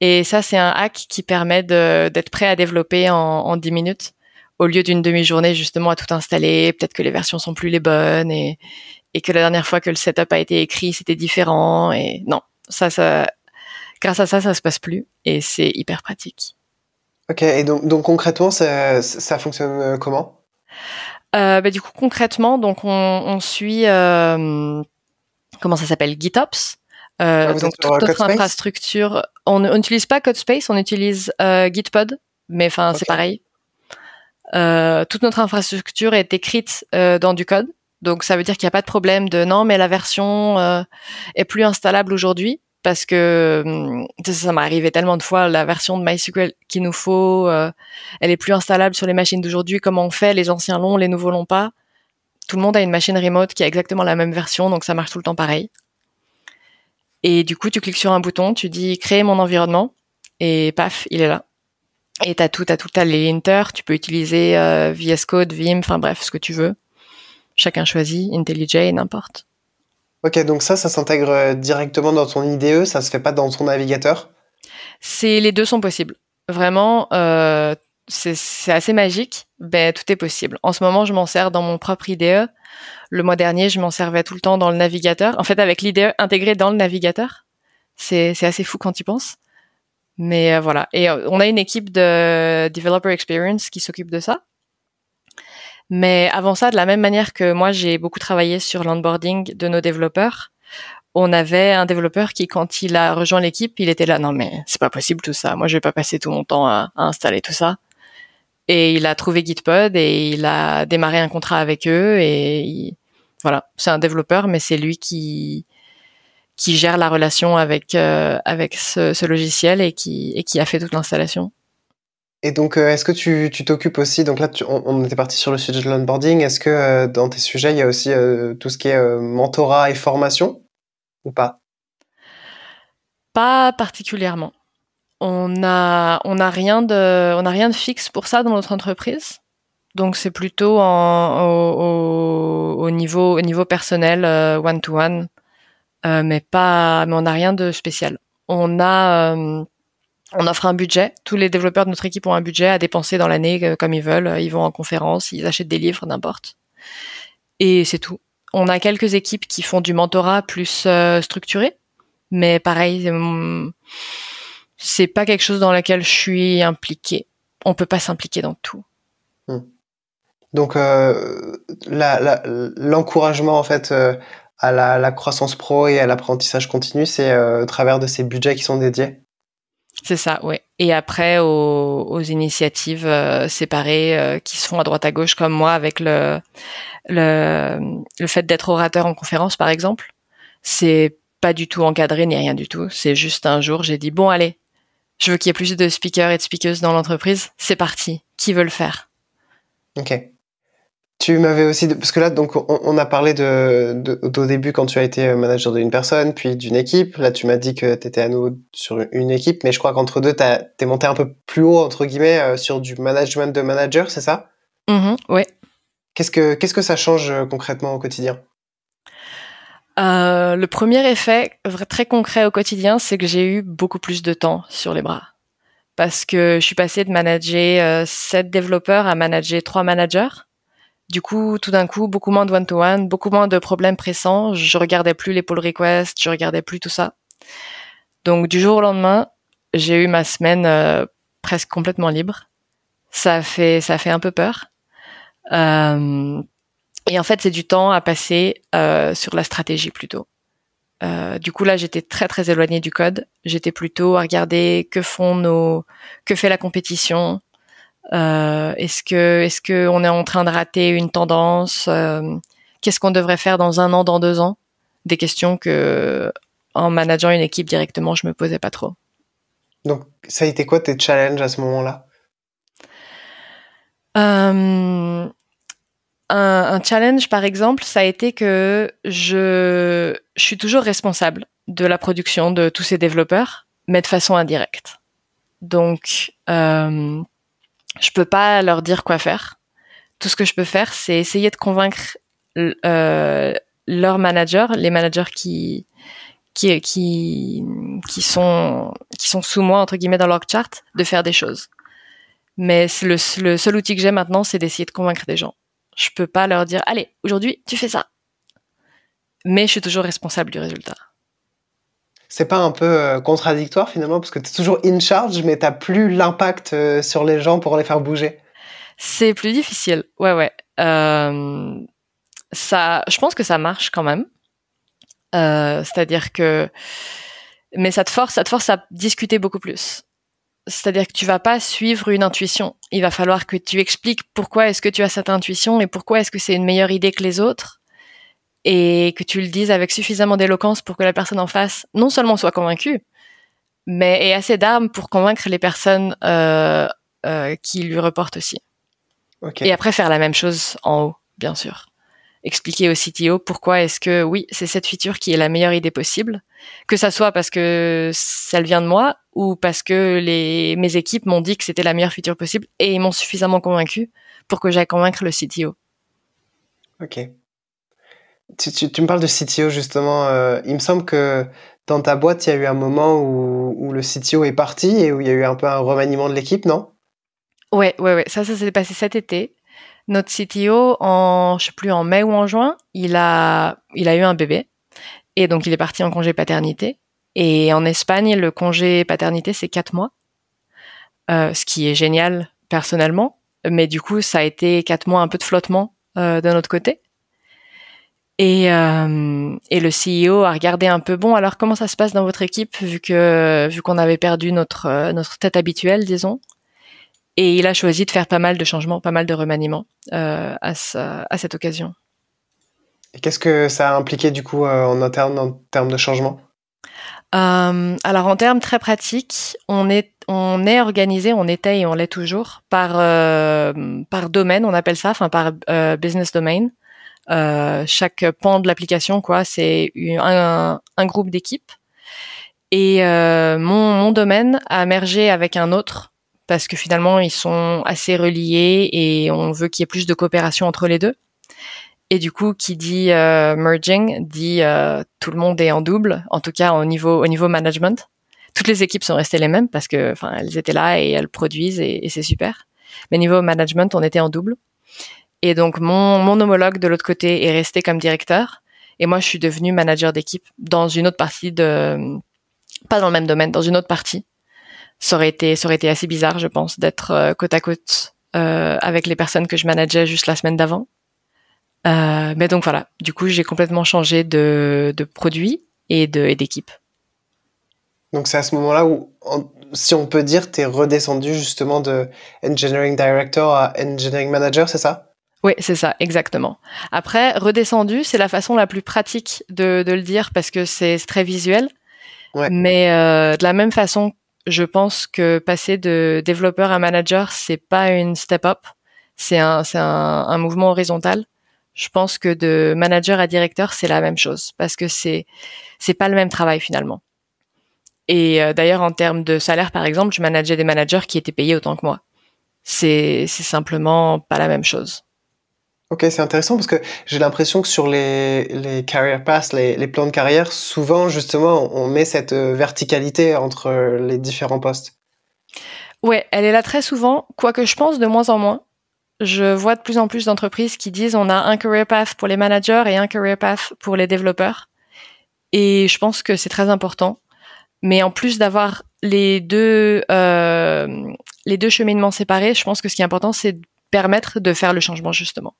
Et ça, c'est un hack qui permet d'être prêt à développer en, en 10 minutes au lieu d'une demi-journée justement à tout installer, peut-être que les versions sont plus les bonnes et, et que la dernière fois que le setup a été écrit, c'était différent et non, ça, ça, grâce à ça, ça se passe plus et c'est hyper pratique. Ok, et donc, donc concrètement, ça, ça fonctionne euh, comment? Euh, bah, Du coup, concrètement, donc on, on suit, euh, comment ça s'appelle, GitOps. Euh, donc toute notre infrastructure, on n'utilise pas CodeSpace, on utilise Gitpod, mais enfin okay. c'est pareil. Toute notre infrastructure est écrite dans du code. Donc ça veut dire qu'il n'y a pas de problème de non, mais la version est plus installable aujourd'hui parce que hum, ça, m'est arrivé tellement de fois la version de MySQL qu'il nous faut, euh, elle est plus installable sur les machines d'aujourd'hui. Comment on fait? Les anciens l'ont, les nouveaux l'ont pas. Tout le monde a une machine remote qui a exactement la même version, donc ça marche tout le temps pareil. Et du coup, tu cliques sur un bouton, tu dis créer mon environnement, et paf, il est là. Et t'as tout, t'as tout, t'as les linters, tu peux utiliser euh, VS Code, Vim, enfin bref, ce que tu veux. Chacun choisit, IntelliJ, n'importe. Ok, donc ça, ça s'intègre euh, directement dans ton IDE, ça se fait pas dans ton navigateur? C'est les deux sont possibles. Vraiment, euh, c'est assez magique. Ben tout est possible. En ce moment, je m'en sers dans mon propre IDE. Le mois dernier, je m'en servais tout le temps dans le navigateur. En fait, avec l'IDE intégré dans le navigateur, c'est assez fou quand tu penses. Mais euh, voilà. Et euh, on a une équipe de developer experience qui s'occupe de ça. Mais avant ça, de la même manière que moi, j'ai beaucoup travaillé sur l'onboarding de nos développeurs, on avait un développeur qui, quand il a rejoint l'équipe, il était là, non mais c'est pas possible tout ça. Moi, je vais pas passer tout mon temps à, installer tout ça. Et il a trouvé Gitpod et il a démarré un contrat avec eux et il, voilà, c'est un développeur, mais c'est lui qui qui gère la relation avec euh, avec ce, ce, logiciel et qui et qui a fait toute l'installation. Et donc, euh, est-ce que tu t'occupes aussi Donc là, on, était parti sur le sujet de l'onboarding. Est-ce que euh, dans tes sujets, il y a aussi euh, tout ce qui est mentorat et formation ou pas? Pas particulièrement. On a on a rien de on a rien de fixe pour ça dans notre entreprise. Donc c'est plutôt au, au, au, niveau au niveau personnel one to one mais pas, mais on n'a rien de spécial. On a, on offre un budget. Tous les développeurs de notre équipe ont un budget à dépenser dans l'année comme ils veulent. Ils vont en conférence, ils achètent des livres, n'importe. Et c'est tout. On a quelques équipes qui font du mentorat plus structuré, mais pareil, c'est pas quelque chose dans lequel je suis impliquée. On peut pas s'impliquer dans tout. Hmm. Donc euh, l'encouragement en fait euh, à la, croissance pro et à l'apprentissage continu, c'est euh, au travers de ces budgets qui sont dédiés. C'est ça, oui. Et après aux, initiatives séparées qui se font à droite à gauche, comme moi avec le le, le fait d'être orateur en conférence, par exemple. C'est pas du tout encadré ni rien du tout. C'est juste un jour, j'ai dit bon allez, je veux qu'il y ait plus de speakers et de speakers dans l'entreprise. C'est parti. Qui veut le faire? Ok. Tu m'avais aussi parce que là donc on, a parlé de, au début quand tu as été manager d'une personne puis d'une équipe. Là tu m'as dit que tu étais à nouveau sur une équipe, mais je crois qu'entre deux tu es monté un peu plus haut entre guillemets euh, sur du management de manager, c'est ça? Mm Oui. Qu'est-ce que qu'est-ce que ça change euh, concrètement au quotidien? Euh, le premier effet très concret au quotidien, c'est que j'ai eu beaucoup plus de temps sur les bras. Parce que je suis passée de manager euh, 7 développeurs à manager 3 managers. Du coup, tout d'un coup, beaucoup moins de one-to-one, beaucoup moins de problèmes pressants. Je regardais plus les pull requests, je regardais plus tout ça. Donc, du jour au lendemain, j'ai eu ma semaine euh, presque complètement libre. Ça fait, ça fait un peu peur. Euh, et en fait, c'est du temps à passer euh, sur la stratégie plutôt. Euh, du coup, là, j'étais très très éloignée du code. J'étais plutôt à regarder que font nos, que fait la compétition. Euh, est-ce que est-ce que on est en train de rater une tendance euh, Qu'est-ce qu'on devrait faire dans un an, dans deux ans? Des questions que en manageant une équipe directement, je me posais pas trop. Donc, ça a été quoi tes challenges à ce moment-là? Euh, un, challenge, par exemple, ça a été que je, je suis toujours responsable de la production de tous ces développeurs, mais de façon indirecte. Donc, euh, je peux pas leur dire quoi faire. Tout ce que je peux faire, c'est essayer de convaincre euh, leurs managers, les managers qui qui qui qui sont qui sont sous moi entre guillemets dans leur chart, de faire des choses. Mais le, le seul outil que j'ai maintenant, c'est d'essayer de convaincre des gens. Je peux pas leur dire, allez, aujourd'hui, tu fais ça. Mais je suis toujours responsable du résultat. C'est pas un peu euh, contradictoire finalement, parce que tu es toujours in charge, mais tu plus l'impact euh, sur les gens pour les faire bouger C'est plus difficile, ouais, ouais. Euh, ça, je pense que ça marche quand même. C'est-à-dire que. Mais ça te force, ça te force à discuter beaucoup plus. C'est-à-dire que tu vas pas suivre une intuition. Il va falloir que tu expliques pourquoi est-ce que tu as cette intuition et pourquoi est-ce que c'est une meilleure idée que les autres et que tu le dises avec suffisamment d'éloquence pour que la personne en face non seulement soit convaincue, mais ait assez d'armes pour convaincre les personnes euh, euh, qui lui reportent aussi. Et après faire la même chose en haut, bien sûr expliquer au CTO pourquoi est-ce que oui, c'est cette feature qui est la meilleure idée possible, que ça soit parce que ça vient de moi ou parce que les mes équipes m'ont dit que c'était la meilleure feature possible et ils m'ont suffisamment convaincu pour que j'aille convaincre le CTO. Ok. Tu, me parles de CTO justement. Euh, il me semble que dans ta boîte, il y a eu un moment où, le CTO est parti et où il y a eu un peu un remaniement de l'équipe, non? Ouais, ouais, ouais. Ça, ça s'est passé cet été. Notre CTO, en, je sais plus, en mai ou en juin, il a, il a eu un bébé. Et donc, il est parti en congé paternité. Et en Espagne, le congé paternité, c'est quatre mois. Euh, ce qui est génial, personnellement. Mais du coup, ça a été quatre mois un peu de flottement euh, de notre côté. Et, euh, et le CEO a regardé un peu bon alors comment ça se passe dans votre équipe vu que vu qu'on avait perdu notre notre tête habituelle disons et il a choisi de faire pas mal de changements, pas mal de remaniements euh, à, à, cette occasion. Et qu'est-ce que ça a impliqué du coup euh, en interne en termes de changement? Euh, Alors en termes très pratiques, on est on est organisé, on était et on l'est toujours par par domaine, on appelle ça, enfin par business domain. Chaque pan de l'application, quoi, c'est un, un, groupe d'équipes. Et mon, mon domaine a mergé avec un autre parce que finalement ils sont assez reliés et on veut qu'il y ait plus de coopération entre les deux. Et du coup, qui dit euh, merging dit euh, tout le monde est en double, en tout cas au niveau au niveau management. Toutes les équipes sont restées les mêmes parce que, enfin, elles étaient là et elles produisent et, c'est super. Mais niveau management, on était en double. Et donc mon, homologue de l'autre côté est resté comme directeur et moi je suis devenue manager d'équipe dans une autre partie de, pas dans le même domaine, dans une autre partie. Ça aurait été, assez bizarre, je pense, d'être euh, côte à côte euh, avec les personnes que je manageais juste la semaine d'avant. Euh, mais donc voilà, du coup j'ai complètement changé de, produit et d'équipe. Donc c'est à ce moment-là où, si on peut dire, tu es redescendu justement de engineering director à engineering manager, c'est ça? Oui, c'est ça, exactement. Après, redescendu, c'est la façon la plus pratique de, de le dire parce que c'est très visuel. Ouais. Mais euh, de la même façon, je pense que passer de développeur à manager, c'est pas une step up, c'est un, c'est un, un, mouvement horizontal. Je pense que de manager à directeur, c'est la même chose parce que c'est c'est pas le même travail finalement. Et euh, d'ailleurs, en termes de salaire, par exemple, je manageais des managers qui étaient payés autant que moi. C'est c'est simplement pas la même chose. Ok, c'est intéressant parce que j'ai l'impression que sur les, les career paths, les, plans de carrière, souvent, justement, on met cette euh, verticalité entre les différents postes. Ouais, elle est là très souvent, quoique je pense de moins en moins. Je vois de plus en plus d'entreprises qui disent on a un career path pour les managers et un career path pour les développeurs. Et je pense que c'est très important. Mais en plus d'avoir les deux euh, les deux cheminements séparés, je pense que ce qui est important, c'est de permettre de faire le changement justement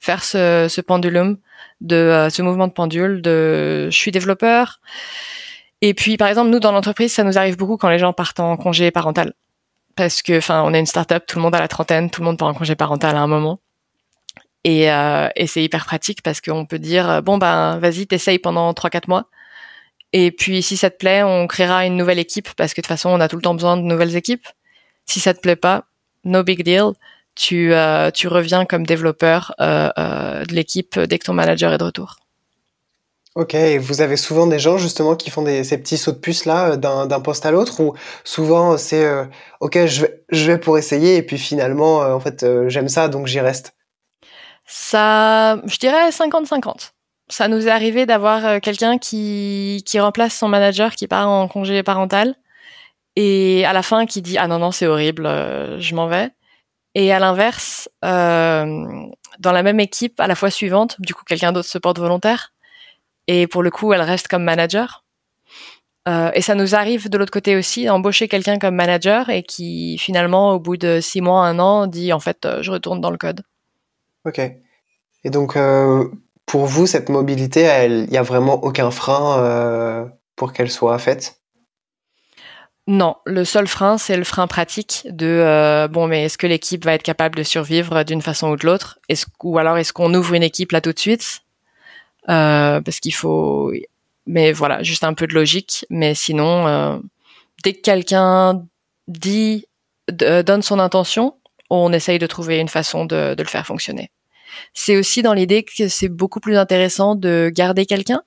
faire ce, ce pendulum, de euh, ce mouvement de pendule, de je suis développeur. Et puis, par exemple, nous, dans l'entreprise, ça nous arrive beaucoup quand les gens partent en congé parental. Parce que, enfin, on est une start-up, tout le monde a la trentaine, tout le monde part en congé parental à un moment. Et, euh, et c'est hyper pratique parce qu'on peut dire, bon, ben, vas-y, t'essayes pendant 3-4 mois. Et puis, si ça te plaît, on créera une nouvelle équipe parce que de toute façon, on a tout le temps besoin de nouvelles équipes. Si ça te plaît pas, no big deal tu, euh, tu reviens comme développeur euh, euh, de l'équipe dès que ton manager est de retour. Ok, et vous avez souvent des gens justement qui font des, ces petits sauts de puce là d'un poste à l'autre ou souvent c'est ok je vais, je vais pour essayer et puis finalement en fait j'aime ça donc j'y reste? Ça, je dirais 50-50. Ça nous est arrivé d'avoir quelqu'un qui, qui remplace son manager qui part en congé parental et à la fin qui dit ah non non c'est horrible je m'en vais et à l'inverse, euh, dans la même équipe, à la fois suivante, du coup, quelqu'un d'autre se porte volontaire. Et pour le coup, elle reste comme manager. Euh, et ça nous arrive de l'autre côté aussi d'embaucher quelqu'un comme manager et qui finalement, au bout de six mois, un an, dit en fait, euh, je retourne dans le code. Ok. Et donc, pour vous, cette mobilité, il n'y a vraiment aucun frein pour qu'elle soit faite? Non, le seul frein, c'est le frein pratique de euh, bon, mais est-ce que l'équipe va être capable de survivre d'une façon ou de l'autre? Ou alors est-ce qu'on ouvre une équipe là tout de suite? Euh, Parce qu'il faut, mais voilà, juste un peu de logique. Mais sinon, euh, dès que quelqu'un dit donne son intention, on essaye de trouver une façon de, de le faire fonctionner. C'est aussi dans l'idée que c'est beaucoup plus intéressant de garder quelqu'un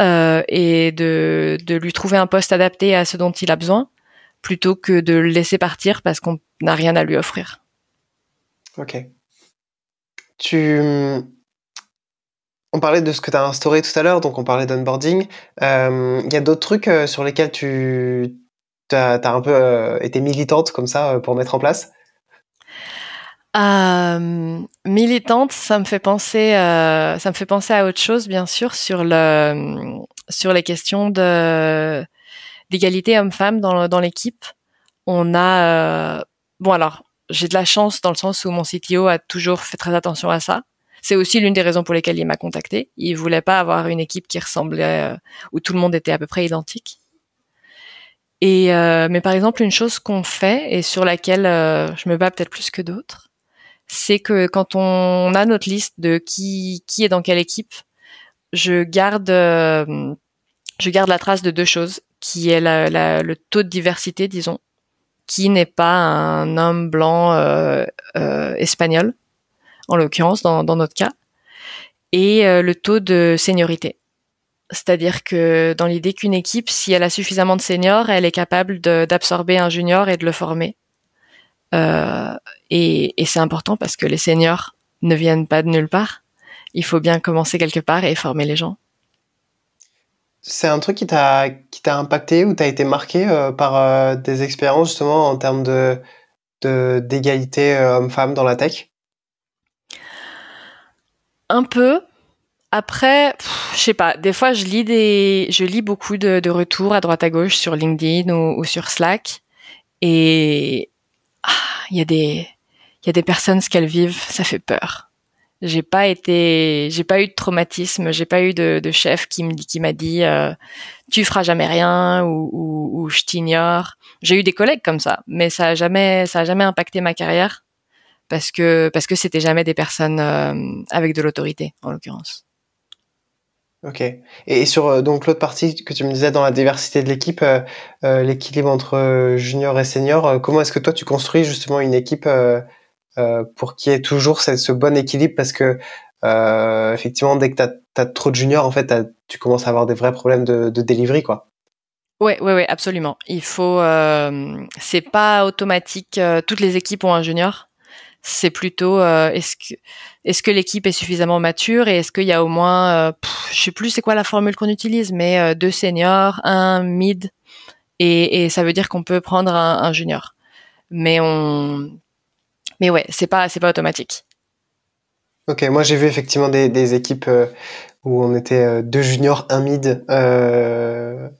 euh, et de, de lui trouver un poste adapté à ce dont il a besoin, plutôt que de le laisser partir parce qu'on n'a rien à lui offrir. Ok. Tu... On parlait de ce que tu as instauré tout à l'heure, donc on parlait d'onboarding. Euh, il y a d'autres trucs euh, sur lesquels tu as, as, un peu été militante comme ça pour mettre en place? Euh, militante, ça me fait penser, euh, ça me fait penser à autre chose, bien sûr, sur le, sur les questions de d'égalité homme-femme dans, dans l'équipe. On a, euh, bon alors, j'ai de la chance dans le sens où mon CTO a toujours fait très attention à ça. C'est aussi l'une des raisons pour lesquelles il m'a contacté. Il voulait pas avoir une équipe qui ressemblait, euh, où tout le monde était à peu près identique. Et euh, mais par exemple, une chose qu'on fait et sur laquelle je me bats peut-être plus que d'autres, c'est que quand on a notre liste de qui qui est dans quelle équipe, je garde euh, je garde la trace de deux choses, qui est la, le taux de diversité, disons, qui n'est pas un homme blanc euh, euh, espagnol, en l'occurrence dans, dans notre cas, et le taux de seniorité. C'est-à-dire que dans l'idée qu'une équipe, si elle a suffisamment de seniors, elle est capable d'absorber un junior et de le former. Euh, et, et c'est important parce que les seniors ne viennent pas de nulle part. Il faut bien commencer quelque part et former les gens. c'est un truc qui t'a qui t'a impacté ou t'as été marqué par des expériences justement en termes de d'égalité homme-femme dans la tech? Un peu. Après, je sais pas. Des fois, je lis des, je lis beaucoup de, de retours à droite à gauche sur LinkedIn ou, ou sur Slack, et ah, il y a des, il y a des personnes ce qu'elles vivent, ça fait peur. J'ai pas été, j'ai pas eu de traumatisme, j'ai pas eu de, chef qui me dit, qui m'a dit, euh, tu feras jamais rien ou, ou, ou je t'ignore. J'ai eu des collègues comme ça, mais ça a jamais, ça a jamais impacté ma carrière parce que parce que c'était jamais des personnes euh, avec de l'autorité en l'occurrence. Ok. Et sur euh, donc l'autre partie que tu me disais dans la diversité de l'équipe, euh, euh l'équilibre entre junior et senior, comment est-ce que toi tu construis justement une équipe pour qu'il y ait toujours ce, bon équilibre? Parce que effectivement, dès que tu as, trop de juniors, en fait, tu commences à avoir des vrais problèmes de, de delivery, quoi. Ouais, ouais, ouais, absolument. Il faut, c'est pas automatique. toutes les équipes ont un junior c'est plutôt euh, est-ce que est-ce que l'équipe est suffisamment mature et est-ce qu'il y a au moins euh, je sais plus c'est quoi la formule qu'on utilise mais euh, deux seniors un mid et, et ça veut dire qu'on peut prendre un, un, junior. Mais on mais ouais c'est pas c'est pas automatique. Ok moi j'ai vu effectivement des, équipes euh, où on était deux juniors un mid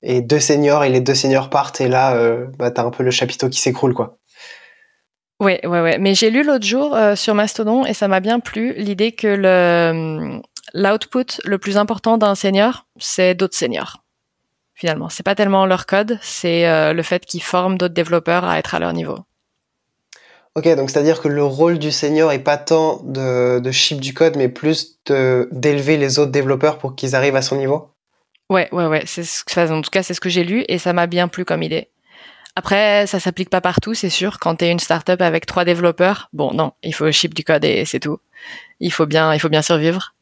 et deux seniors et les deux seniors partent et là bah t'as un peu le chapiteau qui s'écroule quoi Ouais, ouais, ouais. Mais j'ai lu l'autre jour euh, sur Mastodon et ça m'a bien plu l'idée que le l'output le plus important d'un senior, c'est d'autres seniors. Finalement, c'est pas tellement leur code, c'est euh, le fait qu'ils forment d'autres développeurs à être à leur niveau. Ok, donc c'est-à-dire que le rôle du senior est pas tant de, de ship du code, mais plus de d'élever les autres développeurs pour qu'ils arrivent à son niveau? Ouais, ouais, ouais. C'est ce, en tout cas c'est ce que j'ai lu et ça m'a bien plu comme idée. Après, ça s'applique pas partout, c'est sûr. Quand tu es une startup avec trois développeurs, bon, non, il faut ship du code et c'est tout. Il faut bien, il faut bien survivre.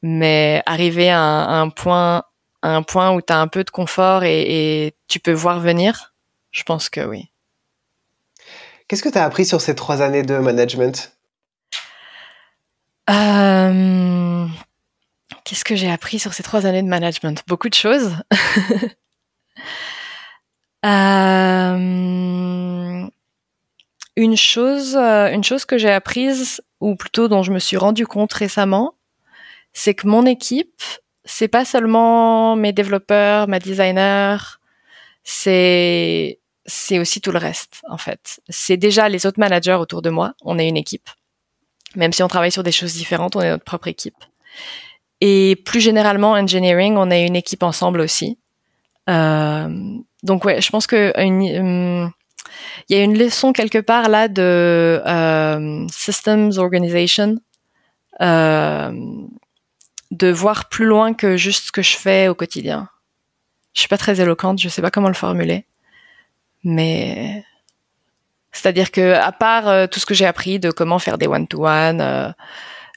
Mais arriver à un, point, à un point où tu as un peu de confort et, et, tu peux voir venir, je pense que oui. Qu'est-ce que tu as appris sur ces trois années de management? Euh... Qu'est-ce que j'ai appris sur ces trois années de management? Beaucoup de choses. Euh, une chose, euh, une chose que j'ai apprise, ou plutôt dont je me suis rendu compte récemment, c'est que mon équipe, c'est pas seulement mes développeurs, ma designer, c'est c'est aussi tout le reste en fait. C'est déjà les autres managers autour de moi. On est une équipe, même si on travaille sur des choses différentes, on est notre propre équipe. Et plus généralement, engineering, on est une équipe ensemble aussi. Euh, donc ouais, je pense que il y a une leçon quelque part là de euh, systems organization, euh, de voir plus loin que juste ce que je fais au quotidien. Je suis pas très éloquente, je sais pas comment le formuler, mais c'est-à-dire que à part euh, tout ce que j'ai appris de comment faire des one-to-one, euh,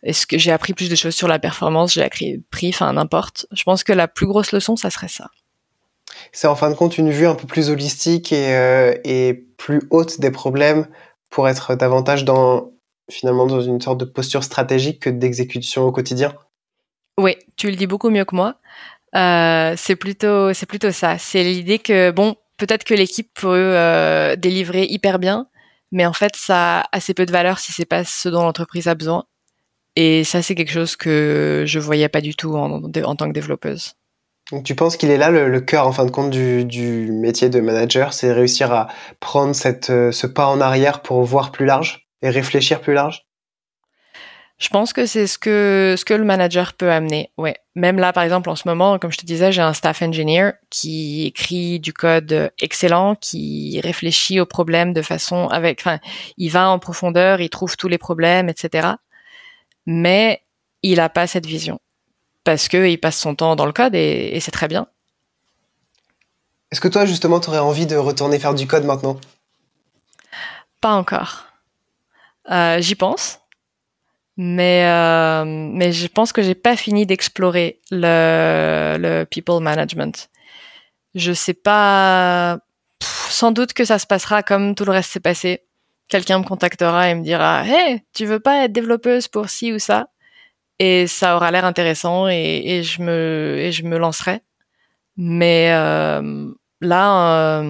est-ce que j'ai appris plus de choses sur la performance, j'ai appris, enfin n'importe. Je pense que la plus grosse leçon, ça serait ça c'est en fin de compte une vue un peu plus holistique et, euh, et plus haute des problèmes pour être davantage dans finalement dans une sorte de posture stratégique que d'exécution au quotidien. Oui, tu le dis beaucoup mieux que moi. Euh, c'est plutôt c'est plutôt ça. C'est l'idée que bon, peut-être que l'équipe peut euh, délivrer hyper bien, mais en fait ça a assez peu de valeur si c'est pas ce dont l'entreprise a besoin. Et ça c'est quelque chose que je voyais pas du tout en tant que développeuse. Donc, tu penses qu'il est là le, le, cœur, en fin de compte, du, du métier de manager, c'est réussir à prendre cette, euh, ce pas en arrière pour voir plus large et réfléchir plus large? Je pense que c'est ce que ce que le manager peut amener. Ouais. Même là, par exemple, en ce moment, comme je te disais, j'ai un staff engineer qui écrit du code excellent, qui réfléchit aux problèmes de façon avec, enfin, il va en profondeur, il trouve tous les problèmes, etc. Mais il a pas cette vision parce qu'il passe son temps dans le code et, c'est très bien. Est-ce que toi, justement, tu aurais envie de retourner faire du code maintenant? Pas encore. Euh, j'y pense. Mais, euh, mais je pense que j'ai pas fini d'explorer le, le people management. Je sais pas. sans doute que ça se passera comme tout le reste s'est passé. Quelqu'un me contactera et me dira Hey, tu veux pas être développeuse pour ci ou ça? Et ça aura l'air intéressant et, je me je me lancerai. Mais là,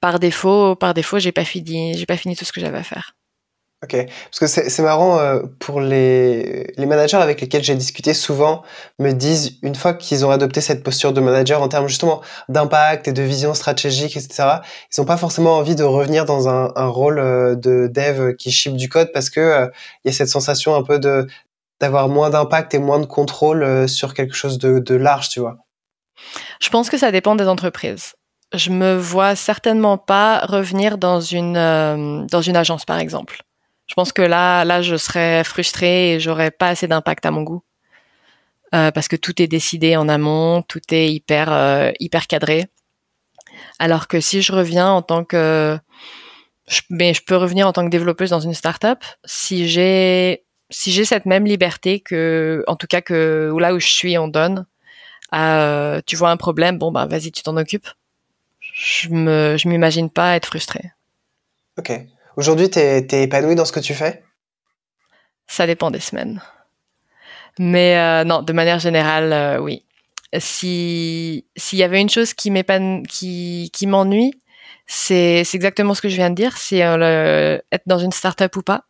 par défaut, par défaut, j'ai pas fini, j'ai pas fini tout ce que j'avais à faire. Ok, parce que c'est marrant euh, pour les, les managers avec lesquels j'ai discuté souvent me disent une fois qu'ils ont adopté cette posture de manager en termes justement d'impact et de vision stratégique, etc. Ils n'ont pas forcément envie de revenir dans un, rôle euh, de dev qui ship du code parce que euh, il y a cette sensation un peu de d'avoir moins d'impact et moins de contrôle sur quelque chose de, large, tu vois. Je pense que ça dépend des entreprises je me vois certainement pas revenir dans une dans une agence par exemple. Je pense que là, là, je serais frustrée et j'aurais pas assez d'impact à mon goût. Euh, parce que tout est décidé en amont, tout est hyper euh, hyper cadré. Alors que si je reviens en tant que mais je peux revenir en tant que développeuse dans une startup si j'ai si j'ai cette même liberté que en tout cas que là où je suis on donne euh, tu vois un problème bon bah vas-y tu t'en occupes je me je m'imagine pas être frustrée ok Aujourd'hui, tu es, épanoui dans ce que tu fais? Ça dépend des semaines. Mais euh, non, de manière générale, euh, oui. Si s'il y avait une chose qui qui, qui m'ennuie, c'est exactement ce que je viens de dire, c'est euh, être dans une start-up ou pas.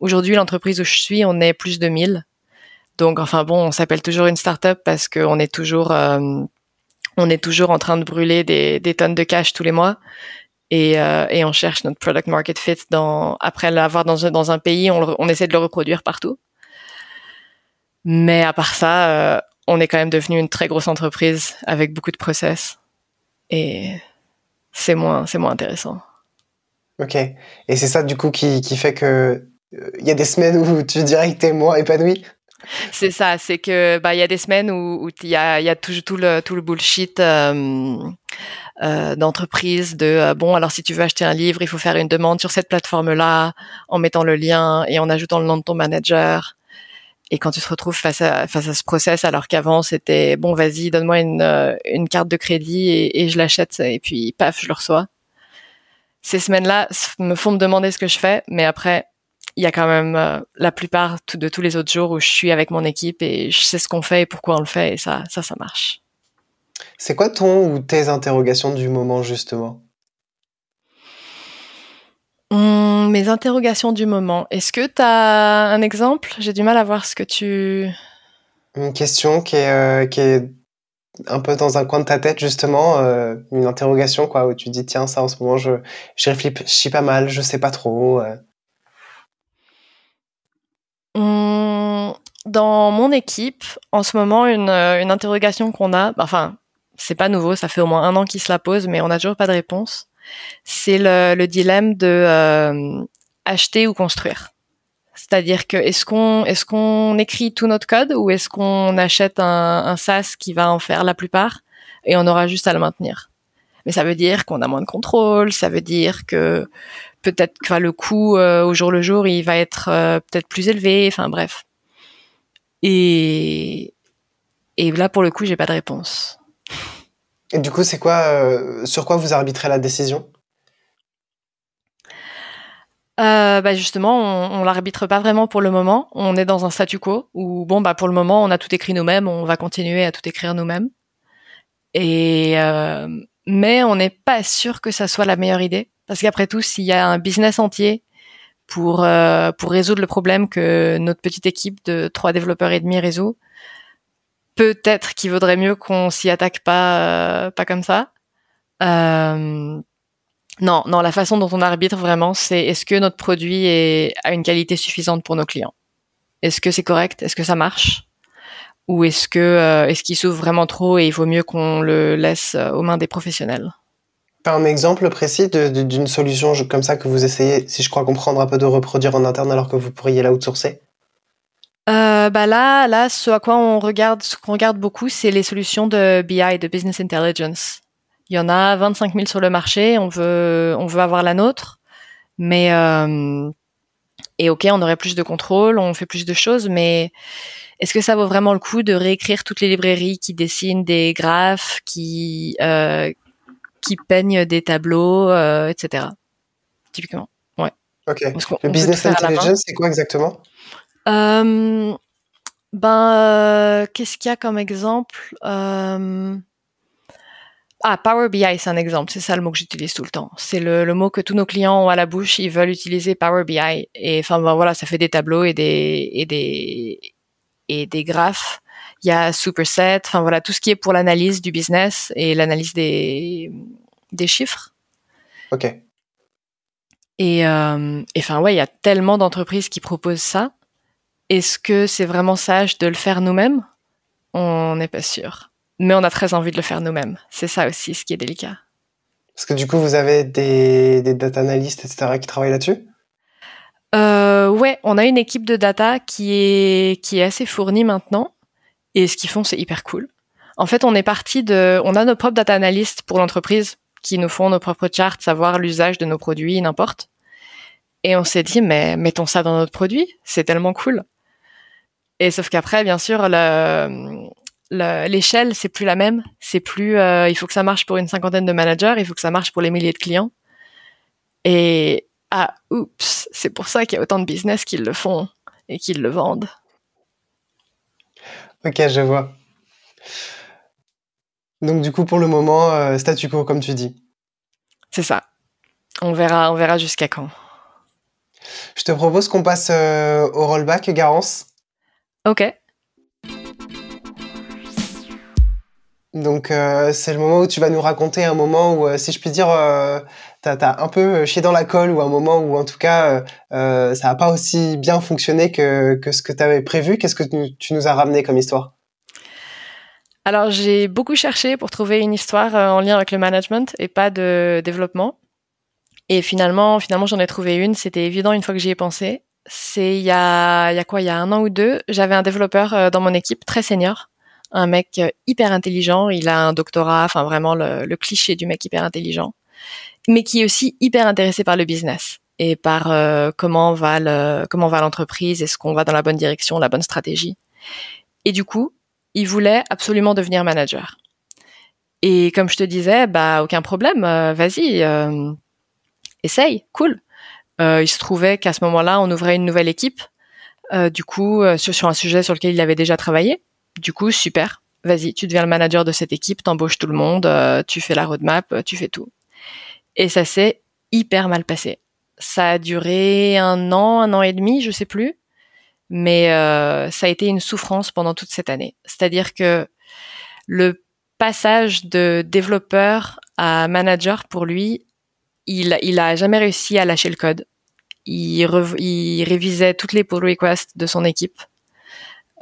Aujourd'hui, l'entreprise où je suis, on est plus de 1000. Donc, enfin bon, on s'appelle toujours une start-up parce qu'on est toujours, on est toujours en train de brûler des, tonnes de cash tous les mois et, euh, on cherche notre product market fit après l'avoir dans un, pays, on, essaie de le reproduire partout. Mais à part ça, euh, on est quand même devenu une très grosse entreprise avec beaucoup de process et c'est moins moins intéressant. Ok. Et c'est ça du coup qui fait que il y a des semaines où tu dirais que t'es moins épanoui. C'est ça, c'est que bah il y a des semaines où il y a, tout, le bullshit euh, euh, d'entreprise de euh, bon alors si tu veux acheter un livre il faut faire une demande sur cette plateforme là en mettant le lien et en ajoutant le nom de ton manager et quand tu te retrouves face à face à ce process alors qu'avant c'était bon vas-y donne-moi une une carte de crédit et, et je l'achète et puis paf je le reçois ces semaines là me font me demander ce que je fais mais après il y a quand même la plupart de tous les autres jours où je suis avec mon équipe et je sais ce qu'on fait et pourquoi on le fait et ça ça ça marche c'est quoi ton ou tes interrogations du moment justement? Hum, Mes interrogations du moment. Est-ce que tu as un exemple? J'ai du mal à voir ce que tu... Une question qui est, euh, qui est un peu dans un coin de ta tête justement, euh, une interrogation quoi, où tu dis tiens ça en ce moment je, je réfléchis pas mal, je sais pas trop. Euh. Dans mon équipe, en ce moment, une, une interrogation qu'on a, enfin c'est pas nouveau, ça fait au moins un an qu'il se la pose, mais on n'a toujours pas de réponse. C'est le, dilemme de euh, acheter ou construire. C'est-à-dire que est-ce qu'on est-ce qu'on écrit tout notre code ou est-ce qu'on achète un, un SaaS qui va en faire la plupart et on aura juste à le maintenir? Mais ça veut dire qu'on a moins de contrôle, ça veut dire que peut-être que le coût euh, au jour le jour il va être euh, peut-être plus élevé. Enfin bref. Et et là pour le coup j'ai pas de réponse. Et du coup, c'est quoi, euh, sur quoi vous arbitrez la décision? Bah justement, on, on l'arbitre pas vraiment pour le moment. On est dans un statu quo où bon bah pour le moment on a tout écrit nous-mêmes, on va continuer à tout écrire nous-mêmes. Et mais on n'est pas sûr que ça soit la meilleure idée. Parce qu'après tout, s'il y a un business entier pour pour résoudre le problème que notre petite équipe de trois développeurs et demi résout, peut-être qu'il vaudrait mieux qu'on s'y attaque pas, euh, pas comme ça. Euh, non, non, la façon dont on arbitre vraiment, c'est est-ce que notre produit est, a une qualité suffisante pour nos clients? Est-ce que c'est correct? Est-ce que ça marche? Ou est-ce que euh, est-ce qu'il s'ouvre vraiment trop et il vaut mieux qu'on le laisse aux mains des professionnels? Un exemple précis d'une solution comme ça que vous essayez, si je crois comprendre, un peu de reproduire en interne alors que vous pourriez la outsourcer euh, bah là, là, ce à quoi on regarde, ce qu'on regarde beaucoup, c'est les solutions de BI, de business intelligence. Il y en a 25 000 sur le marché. On veut, on veut avoir la nôtre, mais euh, et ok, on aurait plus de contrôle, on fait plus de choses, mais est-ce que ça vaut vraiment le coup de réécrire toutes les librairies qui dessinent des graphes, qui euh, qui peignent des tableaux, euh, etc. Typiquement, ouais. Ok. Le business intelligence, c'est quoi exactement? Euh, ben, qu'est-ce qu'il y a comme exemple? Ah, Power BI, c'est un exemple. C'est ça le mot que j'utilise tout le temps. C'est le, le, mot que tous nos clients ont à la bouche. Ils veulent utiliser Power BI. Et enfin, ben, voilà, ça fait des tableaux et des, et des, et des graphes. Il y a Superset. Enfin, voilà, tout ce qui est pour l'analyse du business et l'analyse des, des chiffres. OK. Et, euh, enfin, ouais, il y a tellement d'entreprises qui proposent ça. Est-ce que c'est vraiment sage de le faire nous-mêmes? On n'est pas sûr mais on a très envie de le faire nous-mêmes. C'est ça aussi ce qui est délicat. Parce que du coup, vous avez des, des data analysts, etc., qui travaillent là-dessus? Euh, Ouais, on a une équipe de data qui est, qui est assez fournie maintenant. Et ce qu'ils font, c'est hyper cool. En fait, on est parti de... On a nos propres data analysts pour l'entreprise qui nous font nos propres charts, savoir l'usage de nos produits, n'importe. Et on s'est dit, mais mettons ça dans notre produit, c'est tellement cool. Et sauf qu'après, bien sûr, le, l'échelle c'est plus la même. C'est plus, euh, il faut que ça marche pour une cinquantaine de managers, il faut que ça marche pour les milliers de clients. Et ah, oups, c'est pour ça qu'il y a autant de business qui le font et qui le vendent. Ok, je vois. Donc du coup, pour le moment, euh, statu quo, comme tu dis. C'est ça. On verra, on verra jusqu'à quand. Je te propose qu'on passe euh, au rollback, Garance. Ok. Donc euh, c'est le moment où tu vas nous raconter un moment où, si je puis dire, t'as as un peu chié dans la colle ou un moment où en tout cas ça n'a pas aussi bien fonctionné que, que ce que tu avais prévu. Qu'est-ce que tu, nous as ramené comme histoire? Alors j'ai beaucoup cherché pour trouver une histoire en lien avec le management et pas de développement. Et finalement, finalement j'en ai trouvé une. C'était évident une fois que j'y ai pensé. C'est il y a, y a quoi? Il y a un an ou deux, j'avais un développeur dans mon équipe très senior un mec euh, hyper intelligent, il a un doctorat, enfin vraiment le, cliché du mec hyper intelligent, mais qui est aussi hyper intéressé par le business et par euh, comment va comment va l'entreprise, est-ce qu'on va dans la bonne direction, la bonne stratégie. Et du coup, il voulait absolument devenir manager. Et comme je te disais, bah aucun problème, euh, vas-y, essaye, cool. il se trouvait qu'à ce moment-là, on ouvrait une nouvelle équipe, du coup sur, sur un sujet sur lequel il avait déjà travaillé. Du coup, super. Vas-y, tu deviens le manager de cette équipe, t'embauches tout le monde, euh, tu fais la roadmap, euh, tu fais tout. Et ça s'est hyper mal passé. Ça a duré un an, un an et demi, je sais plus, mais euh, ça a été une souffrance pendant toute cette année. C'est-à-dire que le passage de développeur à manager pour lui, il, il a jamais réussi à lâcher le code. Il, révisait toutes les pull requests de son équipe.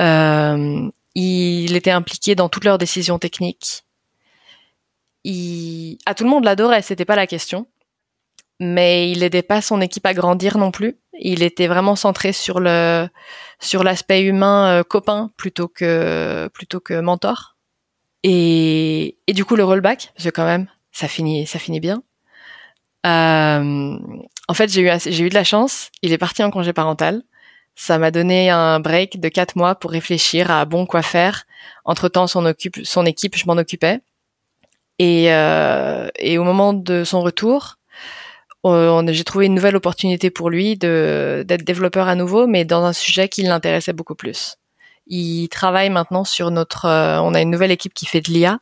Euh, il était impliqué dans toutes leurs décisions techniques. Il... À tout le monde l'adorait, c'était pas la question. Mais il n'aidait pas son équipe à grandir non plus. Il était vraiment centré sur le sur l'aspect humain euh, copain plutôt que plutôt que mentor. Et, et du coup le rollback, parce que quand même ça finit ça finit bien. Euh, en fait j'ai eu j'ai eu de la chance. Il est parti en congé parental. Ça m'a donné un break de quatre mois pour réfléchir à bon quoi faire. Entre temps, son, occupe, son équipe, je m'en occupais. Et, euh, et au moment de son retour, j'ai trouvé une nouvelle opportunité pour lui d'être développeur à nouveau, mais dans un sujet qui l'intéressait beaucoup plus. Il travaille maintenant sur notre. Euh, on a une nouvelle équipe qui fait de l'IA,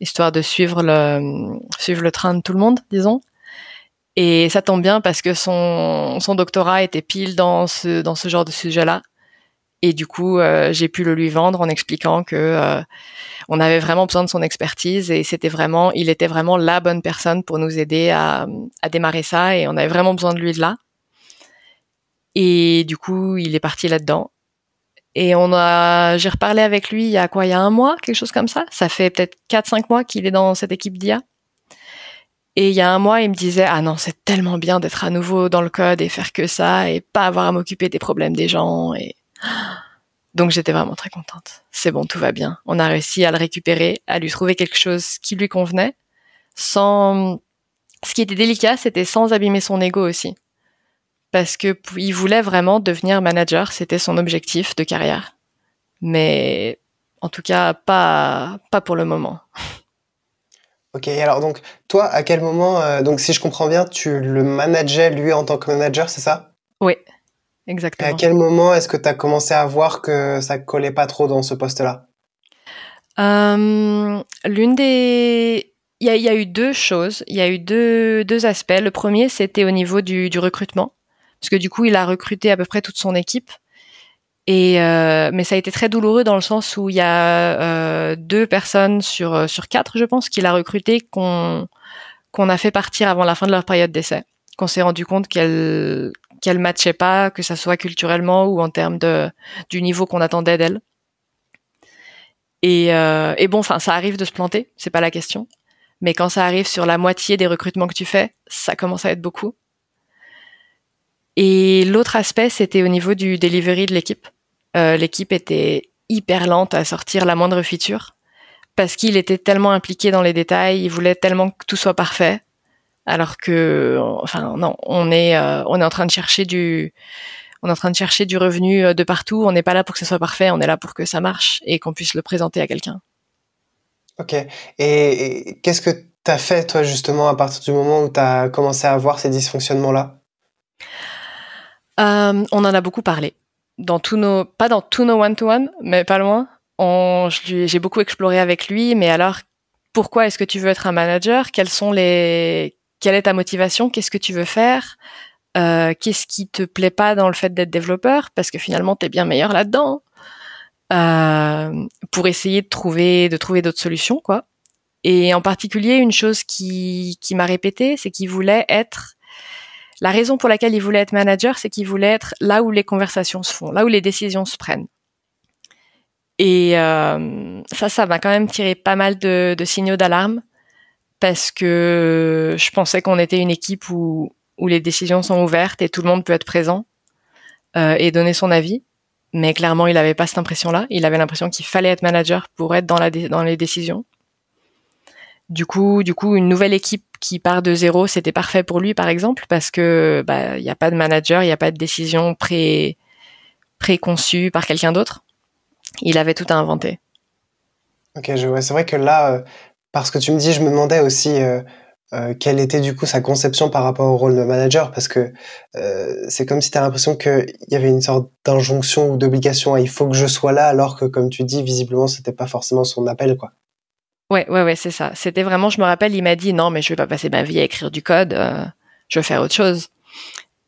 histoire de suivre le suivre le train de tout le monde, disons. Et ça tombe bien parce que son, son doctorat était pile dans ce, dans ce genre de sujet-là. Et du coup, euh, j'ai pu le lui vendre en expliquant que euh, on avait vraiment besoin de son expertise et c'était vraiment, il était vraiment la bonne personne pour nous aider à, démarrer ça et on avait vraiment besoin de lui de là. Et du coup, il est parti là-dedans. Et on a, j'ai reparlé avec lui il y a quoi, il y a un mois, quelque chose comme ça. Ça fait peut-être 4-5 mois qu'il est dans cette équipe d'IA. Et il y a un mois, il me disait ah non, c'est tellement bien d'être à nouveau dans le code et faire que ça et pas avoir à m'occuper des problèmes des gens donc j'étais vraiment très contente. C'est bon, tout va bien. On a réussi à le récupérer, à lui trouver quelque chose qui lui convenait sans ce qui était délicat, c'était sans abîmer son ego aussi. Parce que il voulait vraiment devenir manager, c'était son objectif de carrière. Mais en tout cas, pas pas pour le moment. Ok, alors donc toi, à quel moment, euh, donc si je comprends bien, tu le manageais lui en tant que manager, c'est ça? Oui, exactement. Et à quel moment est-ce que tu as commencé à voir que ça collait pas trop dans ce poste-là? Euh, L'une des, il y a, eu deux choses. Il y a eu deux, deux aspects. Le premier, c'était au niveau du, du recrutement, parce que du coup, il a recruté à peu près toute son équipe. Et euh, mais ça a été très douloureux dans le sens où il y a euh, deux personnes sur sur quatre, je pense, qu'il a recruté qu'on qu'on a fait partir avant la fin de leur période d'essai, qu'on s'est rendu compte qu'elles qu'elles matchaient pas, que ça soit culturellement ou en termes de du niveau qu'on attendait d'elles. Et, euh, et bon, enfin, ça arrive de se planter, c'est pas la question. Mais quand ça arrive sur la moitié des recrutements que tu fais, ça commence à être beaucoup. Et l'autre aspect, c'était au niveau du delivery de l'équipe. Euh, l'équipe était hyper lente à sortir la moindre feature parce qu'il était tellement impliqué dans les détails, il voulait tellement que tout soit parfait, alors que, enfin non, on est euh, on est en train de chercher du on est en train de chercher du revenu euh, de partout. On n'est pas là pour que ce soit parfait, on est là pour que ça marche et qu'on puisse le présenter à quelqu'un. Ok. Et, qu'est-ce que tu as fait, toi, justement, à partir du moment où tu as commencé à avoir ces dysfonctionnements-là? On en a beaucoup parlé dans tous nos, pas dans tous nos one-to-one, mais pas loin. J'ai beaucoup exploré avec lui, mais alors, pourquoi est-ce que tu veux être un manager? Quelles sont les, quelle est ta motivation Qu'est-ce que tu veux faire euh, Qu'est-ce qui te plaît pas dans le fait d'être développeur Parce que finalement, tu es bien meilleur là-dedans. Euh, pour essayer de trouver, de trouver d'autres solutions, quoi. Et en particulier, une chose qui, qui m'a répété, c'est qu'il voulait être la raison pour laquelle il voulait être manager, c'est qu'il voulait être là où les conversations se font, là où les décisions se prennent. Et euh, ça, ça m'a quand même tiré pas mal de, signaux d'alarme parce que je pensais qu'on était une équipe où, où les décisions sont ouvertes et tout le monde peut être présent euh, et donner son avis. Mais clairement, il n'avait pas cette impression-là. Il avait l'impression qu'il fallait être manager pour être dans, la dans les décisions. Du coup, du coup, une nouvelle équipe qui part de zéro, c'était parfait pour lui, par exemple, parce que bah il n'y a pas de manager, il n'y a pas de décision pré préconçue par quelqu'un d'autre. Il avait tout à inventer. Ok, je vois. C'est vrai que là, euh, parce que tu me dis, je me demandais aussi euh, euh, quelle était du coup sa conception par rapport au rôle de manager, parce que c'est comme si tu as l'impression qu'il y avait une sorte d'injonction ou d'obligation à il faut que je sois là, alors que comme tu dis, visiblement, c'était pas forcément son appel, quoi. Ouais, ouais, ouais, c'est ça. C'était vraiment, je me rappelle, il m'a dit non, mais je vais pas passer ma vie à écrire du code, euh, je vais faire autre chose.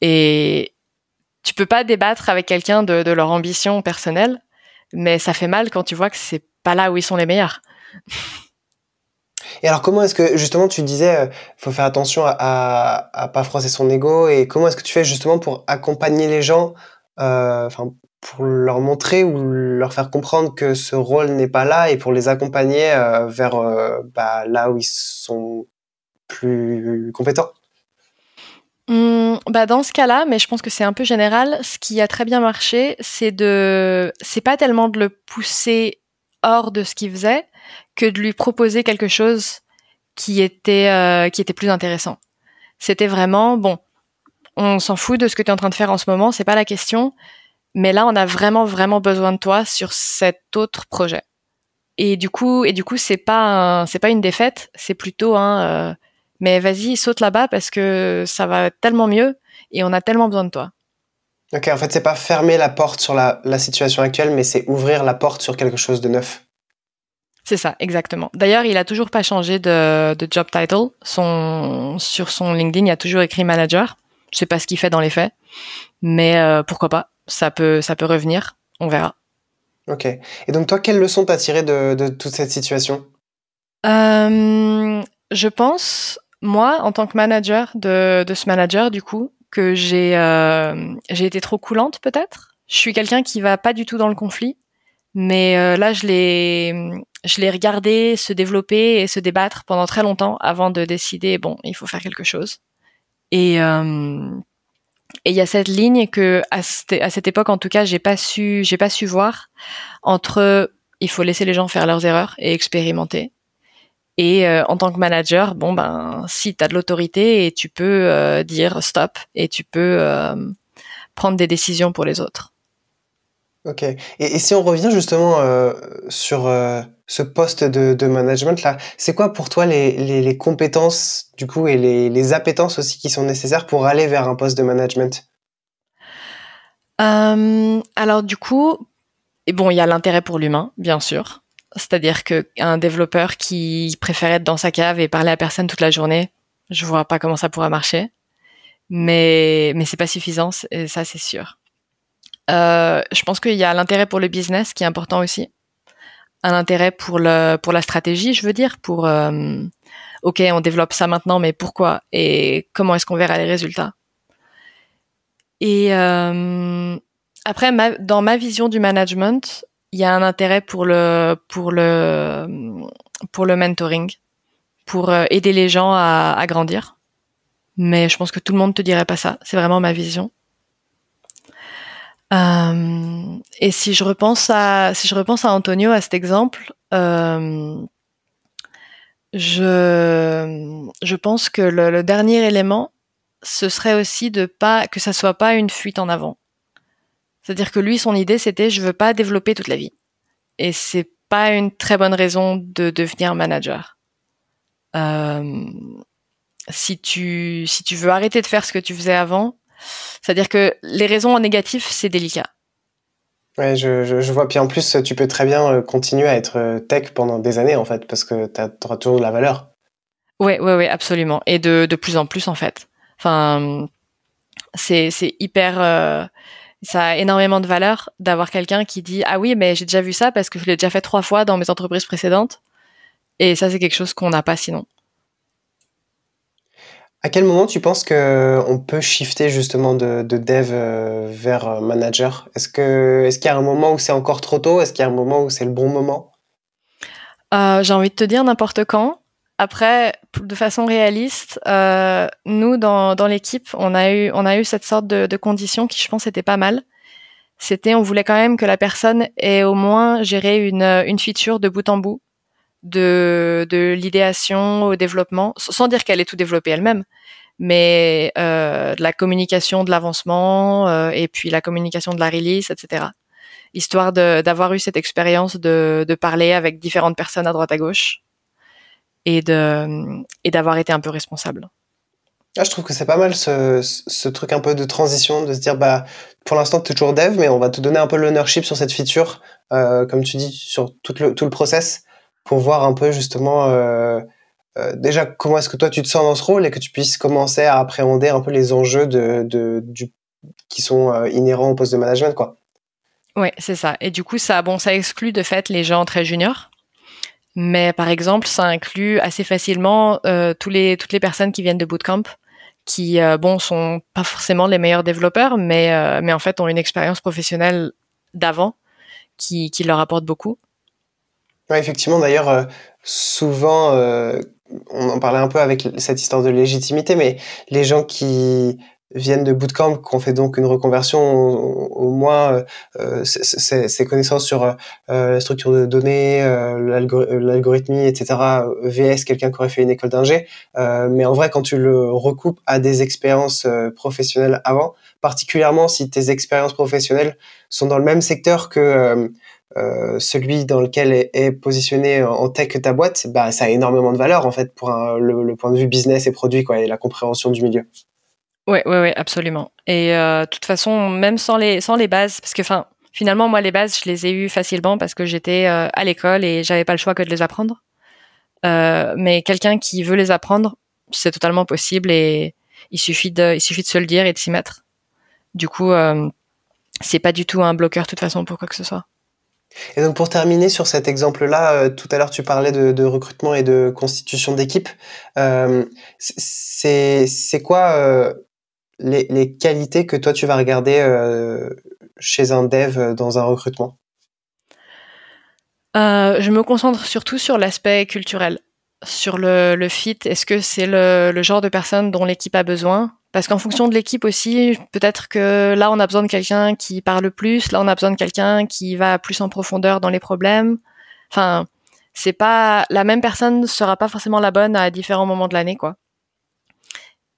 Et tu peux pas débattre avec quelqu'un de, de, leur ambition personnelle, mais ça fait mal quand tu vois que c'est pas là où ils sont les meilleurs. Et alors, comment est-ce que justement tu disais, euh, faut faire attention à, à, pas froisser son ego, et comment est-ce que tu fais justement pour accompagner les gens, euh, enfin pour leur montrer ou leur faire comprendre que ce rôle n'est pas là et pour les accompagner euh, vers euh, bah, là où ils sont plus compétents? Mmh, bah dans ce cas-là, mais je pense que c'est un peu général, ce qui a très bien marché, c'est de, c'est pas tellement de le pousser hors de ce qu'il faisait que de lui proposer quelque chose qui était euh, qui était plus intéressant. C'était vraiment bon, on s'en fout de ce que tu es en train de faire en ce moment, c'est pas la question mais là, on a vraiment, vraiment besoin de toi sur cet autre projet. Et du coup, et du coup, c'est pas, c'est pas une défaite, c'est plutôt un, euh, mais vas-y, saute là-bas parce que ça va tellement mieux et on a tellement besoin de toi. Ok, en fait, c'est pas fermer la porte sur la, la situation actuelle, mais c'est ouvrir la porte sur quelque chose de neuf. C'est ça, exactement. D'ailleurs, il a toujours pas changé de, de job title. Son, sur son LinkedIn, il a toujours écrit manager. Je sais pas ce qu'il fait dans les faits, mais euh, pourquoi pas ça peut, ça peut revenir. On verra. Ok. Et donc toi, quelle leçon t'as tiré de, de, toute cette situation? Euh, Je pense, moi, en tant que manager de, de ce manager, du coup, que j'ai euh, j'ai été trop coulante peut-être. Je suis quelqu'un qui va pas du tout dans le conflit, mais euh, là, je l'ai je l'ai regardé se développer et se débattre pendant très longtemps avant de décider bon, il faut faire quelque chose. Et euh, et il y a cette ligne que à cette, époque, en tout cas, j'ai pas su, j'ai pas su voir entre il faut laisser les gens faire leurs erreurs et expérimenter. Et euh, en tant que manager, bon ben, si tu as de l'autorité et tu peux euh, dire stop et tu peux euh, prendre des décisions pour les autres. Ok. Et, si on revient justement euh, sur euh, ce poste de, management là, c'est quoi pour toi les, compétences du coup et les, les appétences aussi qui sont nécessaires pour aller vers un poste de management? Euh, Alors du coup, bon, il y a l'intérêt pour l'humain, bien sûr. C'est-à-dire qu'un développeur qui préfère être dans sa cave et parler à personne toute la journée, je vois pas comment ça pourrait marcher. Mais mais c'est pas suffisant, et ça c'est sûr. Euh, je pense qu'il y a l'intérêt pour le business qui est important aussi, un intérêt pour le pour la stratégie, je veux dire, pour euh, ok on développe ça maintenant, mais pourquoi et comment est-ce qu'on verra les résultats? Et euh, après, dans ma vision du management, il y a un intérêt pour le pour le pour le mentoring, pour aider les gens à, à grandir. Mais je pense que tout le monde te dirait pas ça. C'est vraiment ma vision. Euh, et si je repense à si je repense à Antonio à cet exemple, euh, je je pense que le, dernier élément, ce serait aussi de pas que ça soit pas une fuite en avant. C'est-à-dire que lui, son idée, c'était je veux pas développer toute la vie. Et c'est pas une très bonne raison de devenir manager. Euh, si tu si tu veux arrêter de faire ce que tu faisais avant, c'est-à-dire que les raisons négatives, c'est délicat. Ouais, je, je, vois. Puis en plus, tu peux très bien euh, continuer à être euh, tech pendant des années, en fait, parce que tu auras toujours de la valeur. Ouais, ouais, ouais, absolument. Et de, de plus en plus, en fait. Enfin, c'est hyper. Euh, ça a énormément de valeur d'avoir quelqu'un qui dit ah oui mais j'ai déjà vu ça parce que je l'ai déjà fait trois fois dans mes entreprises précédentes et ça c'est quelque chose qu'on n'a pas sinon. À quel moment tu penses que on peut shifter justement de, dev euh, vers euh, manager? Est-ce qu'il y a un moment où c'est encore trop tôt? Est-ce qu'il y a un moment où c'est le bon moment? Euh, J'ai envie de te dire n'importe quand. Après, de façon réaliste, euh, nous dans, l'équipe, on a eu cette sorte de, de condition qui, je pense, était pas mal. C'était, on voulait quand même que la personne ait au moins géré une une feature de bout en bout, de de l'idéation au développement, sans dire qu'elle ait tout développé elle-même, mais euh, de la communication de l'avancement euh, et puis la communication de la release, etc. Histoire d'avoir eu cette expérience de, de parler avec différentes personnes à droite à gauche et de et d'avoir été un peu responsable. Ah, je trouve que c'est pas mal ce, ce, truc un peu de transition, de se dire bah pour l'instant tu es toujours dev, mais on va te donner un peu l'ownership sur cette feature, euh, comme tu dis, sur tout le, tout le process, pour voir un peu justement euh, euh, déjà comment est-ce que toi tu te sens dans ce rôle et que tu puisses commencer à appréhender un peu les enjeux de, qui sont euh, inhérents au poste de management quoi. Ouais, c'est ça. Et du coup, ça, bon, ça exclut de fait les gens très juniors. Mais par exemple, ça inclut assez facilement toutes les personnes qui viennent de bootcamp, qui bon sont pas forcément les meilleurs développeurs, mais mais en fait ont une expérience professionnelle d'avant qui leur apporte beaucoup. Effectivement. D'ailleurs, euh, souvent, on en parlait un peu avec cette histoire de légitimité, mais les gens qui viennent de bootcamp, qu'on fait donc une reconversion, au, moins euh, ces connaissances sur euh, la structure de données, euh, l'algorithmie, etc. VS, quelqu'un qui aurait fait une école d'ingé. Euh, mais en vrai, quand tu le recoupes à des expériences euh, professionnelles avant, particulièrement si tes expériences professionnelles sont dans le même secteur que euh, celui dans lequel est, positionné en tech ta boîte, bah, ça a énormément de valeur en fait pour le, point de vue business et produit et la compréhension du milieu. Ouais, ouais, ouais, absolument. Et euh, de toute façon, même sans les bases, parce que finalement, moi, les bases, je les ai eues facilement parce que j'étais euh, à l'école et j'avais pas le choix que de les apprendre. Mais quelqu'un qui veut les apprendre, c'est totalement possible et il suffit de il suffit de se le dire et de s'y mettre. Du coup, c'est pas du tout un bloqueur de toute façon pour quoi que ce soit. Et donc pour terminer sur cet exemple-là, euh, tout à l'heure tu parlais de, recrutement et de constitution d'équipe. Euh, c'est quoi euh, les, qualités que toi tu vas regarder chez un dev dans un recrutement? Je me concentre surtout sur l'aspect culturel, sur le, le fit. Est-ce que c'est le, le, genre de personne dont l'équipe a besoin? Parce qu'en fonction de l'équipe aussi, peut-être que là on a besoin de quelqu'un qui parle plus, là on a besoin de quelqu'un qui va plus en profondeur dans les problèmes. Enfin, c'est pas la même personne sera pas forcément la bonne à différents moments de l'année, quoi.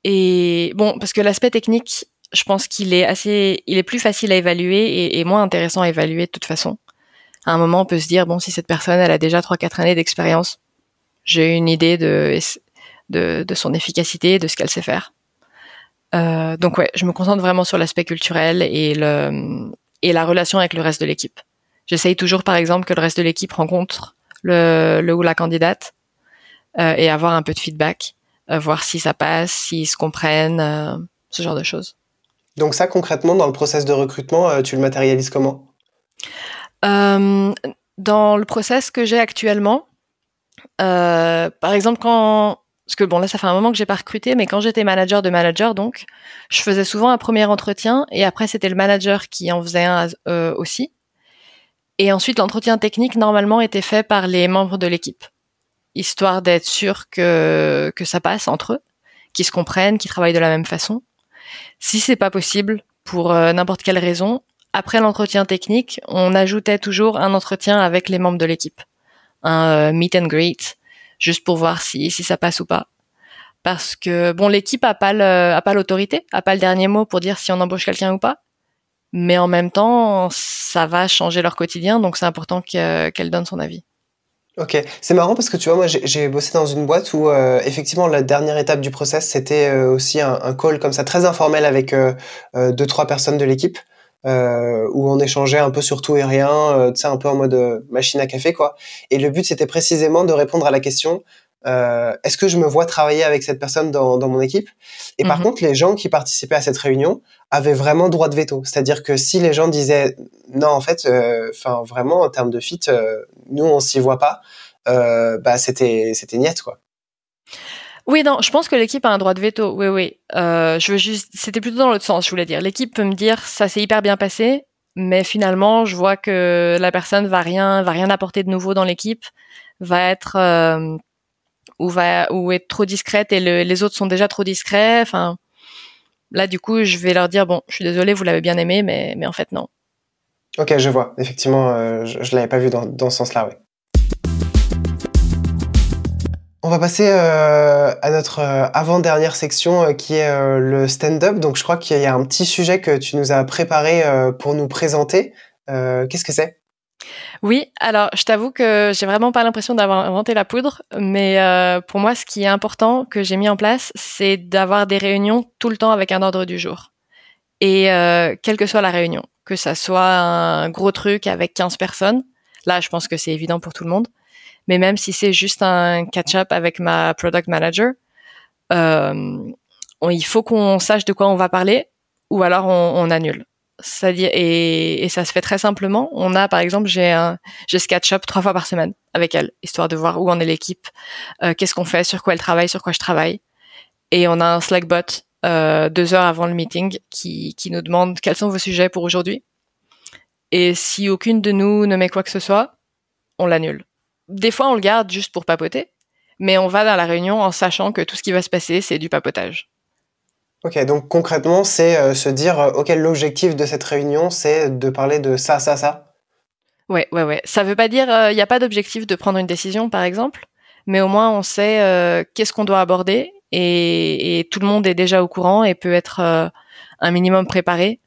Et bon, parce que l'aspect technique, je pense qu'il est assez, il est plus facile à évaluer et, moins intéressant à évaluer de toute façon. À un moment, on peut se dire bon, si cette personne, elle a déjà trois quatre années d'expérience, j'ai une idée de, de, de son efficacité, de ce qu'elle sait faire. Euh, donc ouais, je me concentre vraiment sur l'aspect culturel et le et la relation avec le reste de l'équipe. J'essaye toujours, par exemple, que le reste de l'équipe rencontre le, le ou la candidate et avoir un peu de feedback, voir si ça passe, s'ils se comprennent, ce genre de choses. Donc ça, concrètement, dans le process de recrutement, tu le matérialises comment? Dans le process que j'ai actuellement, par exemple, quand parce que bon là ça fait un moment que j'ai pas recruté, mais quand j'étais manager de manager donc, je faisais souvent un premier entretien et après c'était le manager qui en faisait un euh, aussi. Et ensuite l'entretien technique normalement était fait par les membres de l'équipe, histoire d'être sûr que que ça passe entre eux, qu'ils se comprennent, qu'ils travaillent de la même façon. Si c'est pas possible pour euh, n'importe quelle raison, après l'entretien technique, on ajoutait toujours un entretien avec les membres de l'équipe, un euh, meet and greet juste pour voir si, si ça passe ou pas. Parce que bon, l'équipe a pas a pas l'autorité, a pas le dernier mot pour dire si on embauche quelqu'un ou pas. Mais en même temps, ça va changer leur quotidien, donc c'est important qu'elle donne son avis. Ok, c'est marrant parce que tu vois, moi j'ai bossé dans une boîte où euh, effectivement la dernière étape du process c'était euh, aussi un, call comme ça très informel avec euh, deux trois personnes de l'équipe où on échangeait un peu sur tout et rien, tu sais un peu en mode machine à café quoi. Et le but c'était précisément de répondre à la question euh, est-ce que je me vois travailler avec cette personne dans, dans mon équipe? Et par mhm. contre, les gens qui participaient à cette réunion avaient vraiment droit de veto. C'est-à-dire que si les gens disaient non, en fait, euh, enfin vraiment en termes de fit, euh, nous on s'y voit pas, bah c'était c'était niette quoi. Oui, non, je pense que l'équipe a un droit de veto. Oui, oui. je veux juste, c'était plutôt dans l'autre sens. Je voulais dire, l'équipe peut me dire ça s'est hyper bien passé, mais finalement, je vois que la personne va rien, va rien apporter de nouveau dans l'équipe, va être ou va ou être trop discrète et les autres sont déjà trop discrets. Enfin, là du coup, je vais leur dire bon, je suis désolé, vous l'avez bien aimé, mais mais en fait non. Ok, je vois. Effectivement, euh, je, je l'avais pas vu dans, dans ce sens-là, oui. On va passer euh, à notre euh, avant-dernière section qui est le stand-up. Donc je crois qu'il y a un petit sujet que tu nous as préparé pour nous présenter. Qu'est-ce que c'est? Oui, alors je t'avoue que j'ai vraiment pas l'impression d'avoir inventé la poudre, mais euh, pour moi, ce qui est important que j'ai mis en place, c'est d'avoir des réunions tout le temps avec un ordre du jour. Et euh, quelle que soit la réunion, que ça soit un gros truc avec 15 personnes, là je pense que c'est évident pour tout le monde, mais même si c'est juste un catch-up avec ma product manager, euh, il faut qu'on sache de quoi on va parler, ou alors on annule c'est-à-dire et, ça se fait très simplement. On a par exemple j'ai un j'ai SketchUp trois fois par semaine avec elle, histoire de voir où en est l'équipe, euh, qu'est-ce qu'on fait, sur quoi elle travaille, sur quoi je travaille. Et on a un Slackbot euh, deux heures avant le meeting qui qui nous demande quels sont vos sujets pour aujourd'hui. Et si aucune de nous ne met quoi que ce soit, on l'annule. Des fois on le garde juste pour papoter, mais on va dans la réunion en sachant que tout ce qui va se passer c'est du papotage. Ok, donc concrètement, c'est euh, se dire, euh, ok, l'objectif de cette réunion, c'est de parler de ça, ça, ça. Ouais, ouais, ouais. Ça veut pas dire, il euh, n'y a pas d'objectif de prendre une décision, par exemple, mais au moins on sait qu'est-ce qu'on doit aborder et, et, tout le monde est déjà au courant et peut être un minimum préparé.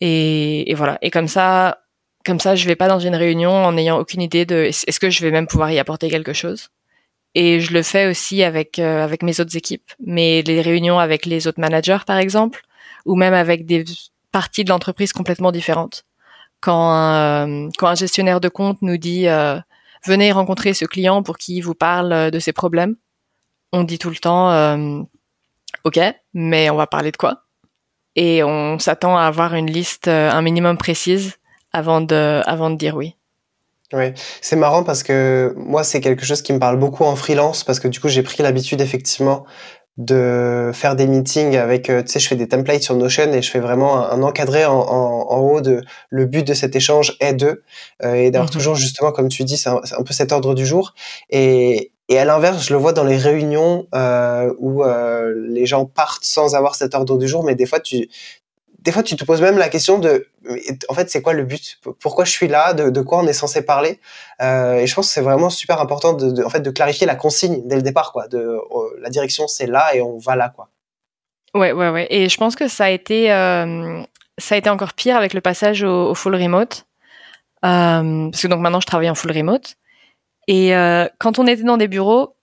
Et, et, voilà. Et comme ça, comme ça, je vais pas dans une réunion en n'ayant aucune idée de est-ce que je vais même pouvoir y apporter quelque chose. Et je le fais aussi avec euh, avec mes autres équipes, mais les réunions avec les autres managers par exemple, ou même avec des parties de l'entreprise complètement différentes. Quand un, euh, quand un gestionnaire de compte nous dit euh, venez rencontrer ce client pour qui vous parle de ses problèmes, on dit tout le temps ok, mais on va parler de quoi? Et on s'attend à avoir une liste un minimum précise avant de avant de dire oui. Oui, c'est marrant parce que moi, c'est quelque chose qui me parle beaucoup en freelance parce que du coup, j'ai pris l'habitude effectivement de faire des meetings avec, euh, tu sais, je fais des templates sur Notion et je fais vraiment un, encadré en, en, haut de le but de cet échange est de, euh, et d'avoir mhm. toujours justement, comme tu dis, c'est un, un, peu cet ordre du jour. Et, et à l'inverse, je le vois dans les réunions euh, où euh, les gens partent sans avoir cet ordre du jour, mais des fois, tu, des fois, tu te poses même la question de, en fait, c'est quoi le but? Pourquoi je suis là? De, quoi on est censé parler? Euh, Et je pense que c'est vraiment super important de, en fait, de clarifier la consigne dès le départ, quoi. De oh, la direction, c'est là et on va là, quoi. Ouais, ouais, ouais. Et je pense que ça a été, euh, ça a été encore pire avec le passage au, full remote, euh, parce que donc maintenant je travaille en full remote. Et quand on était dans des bureaux,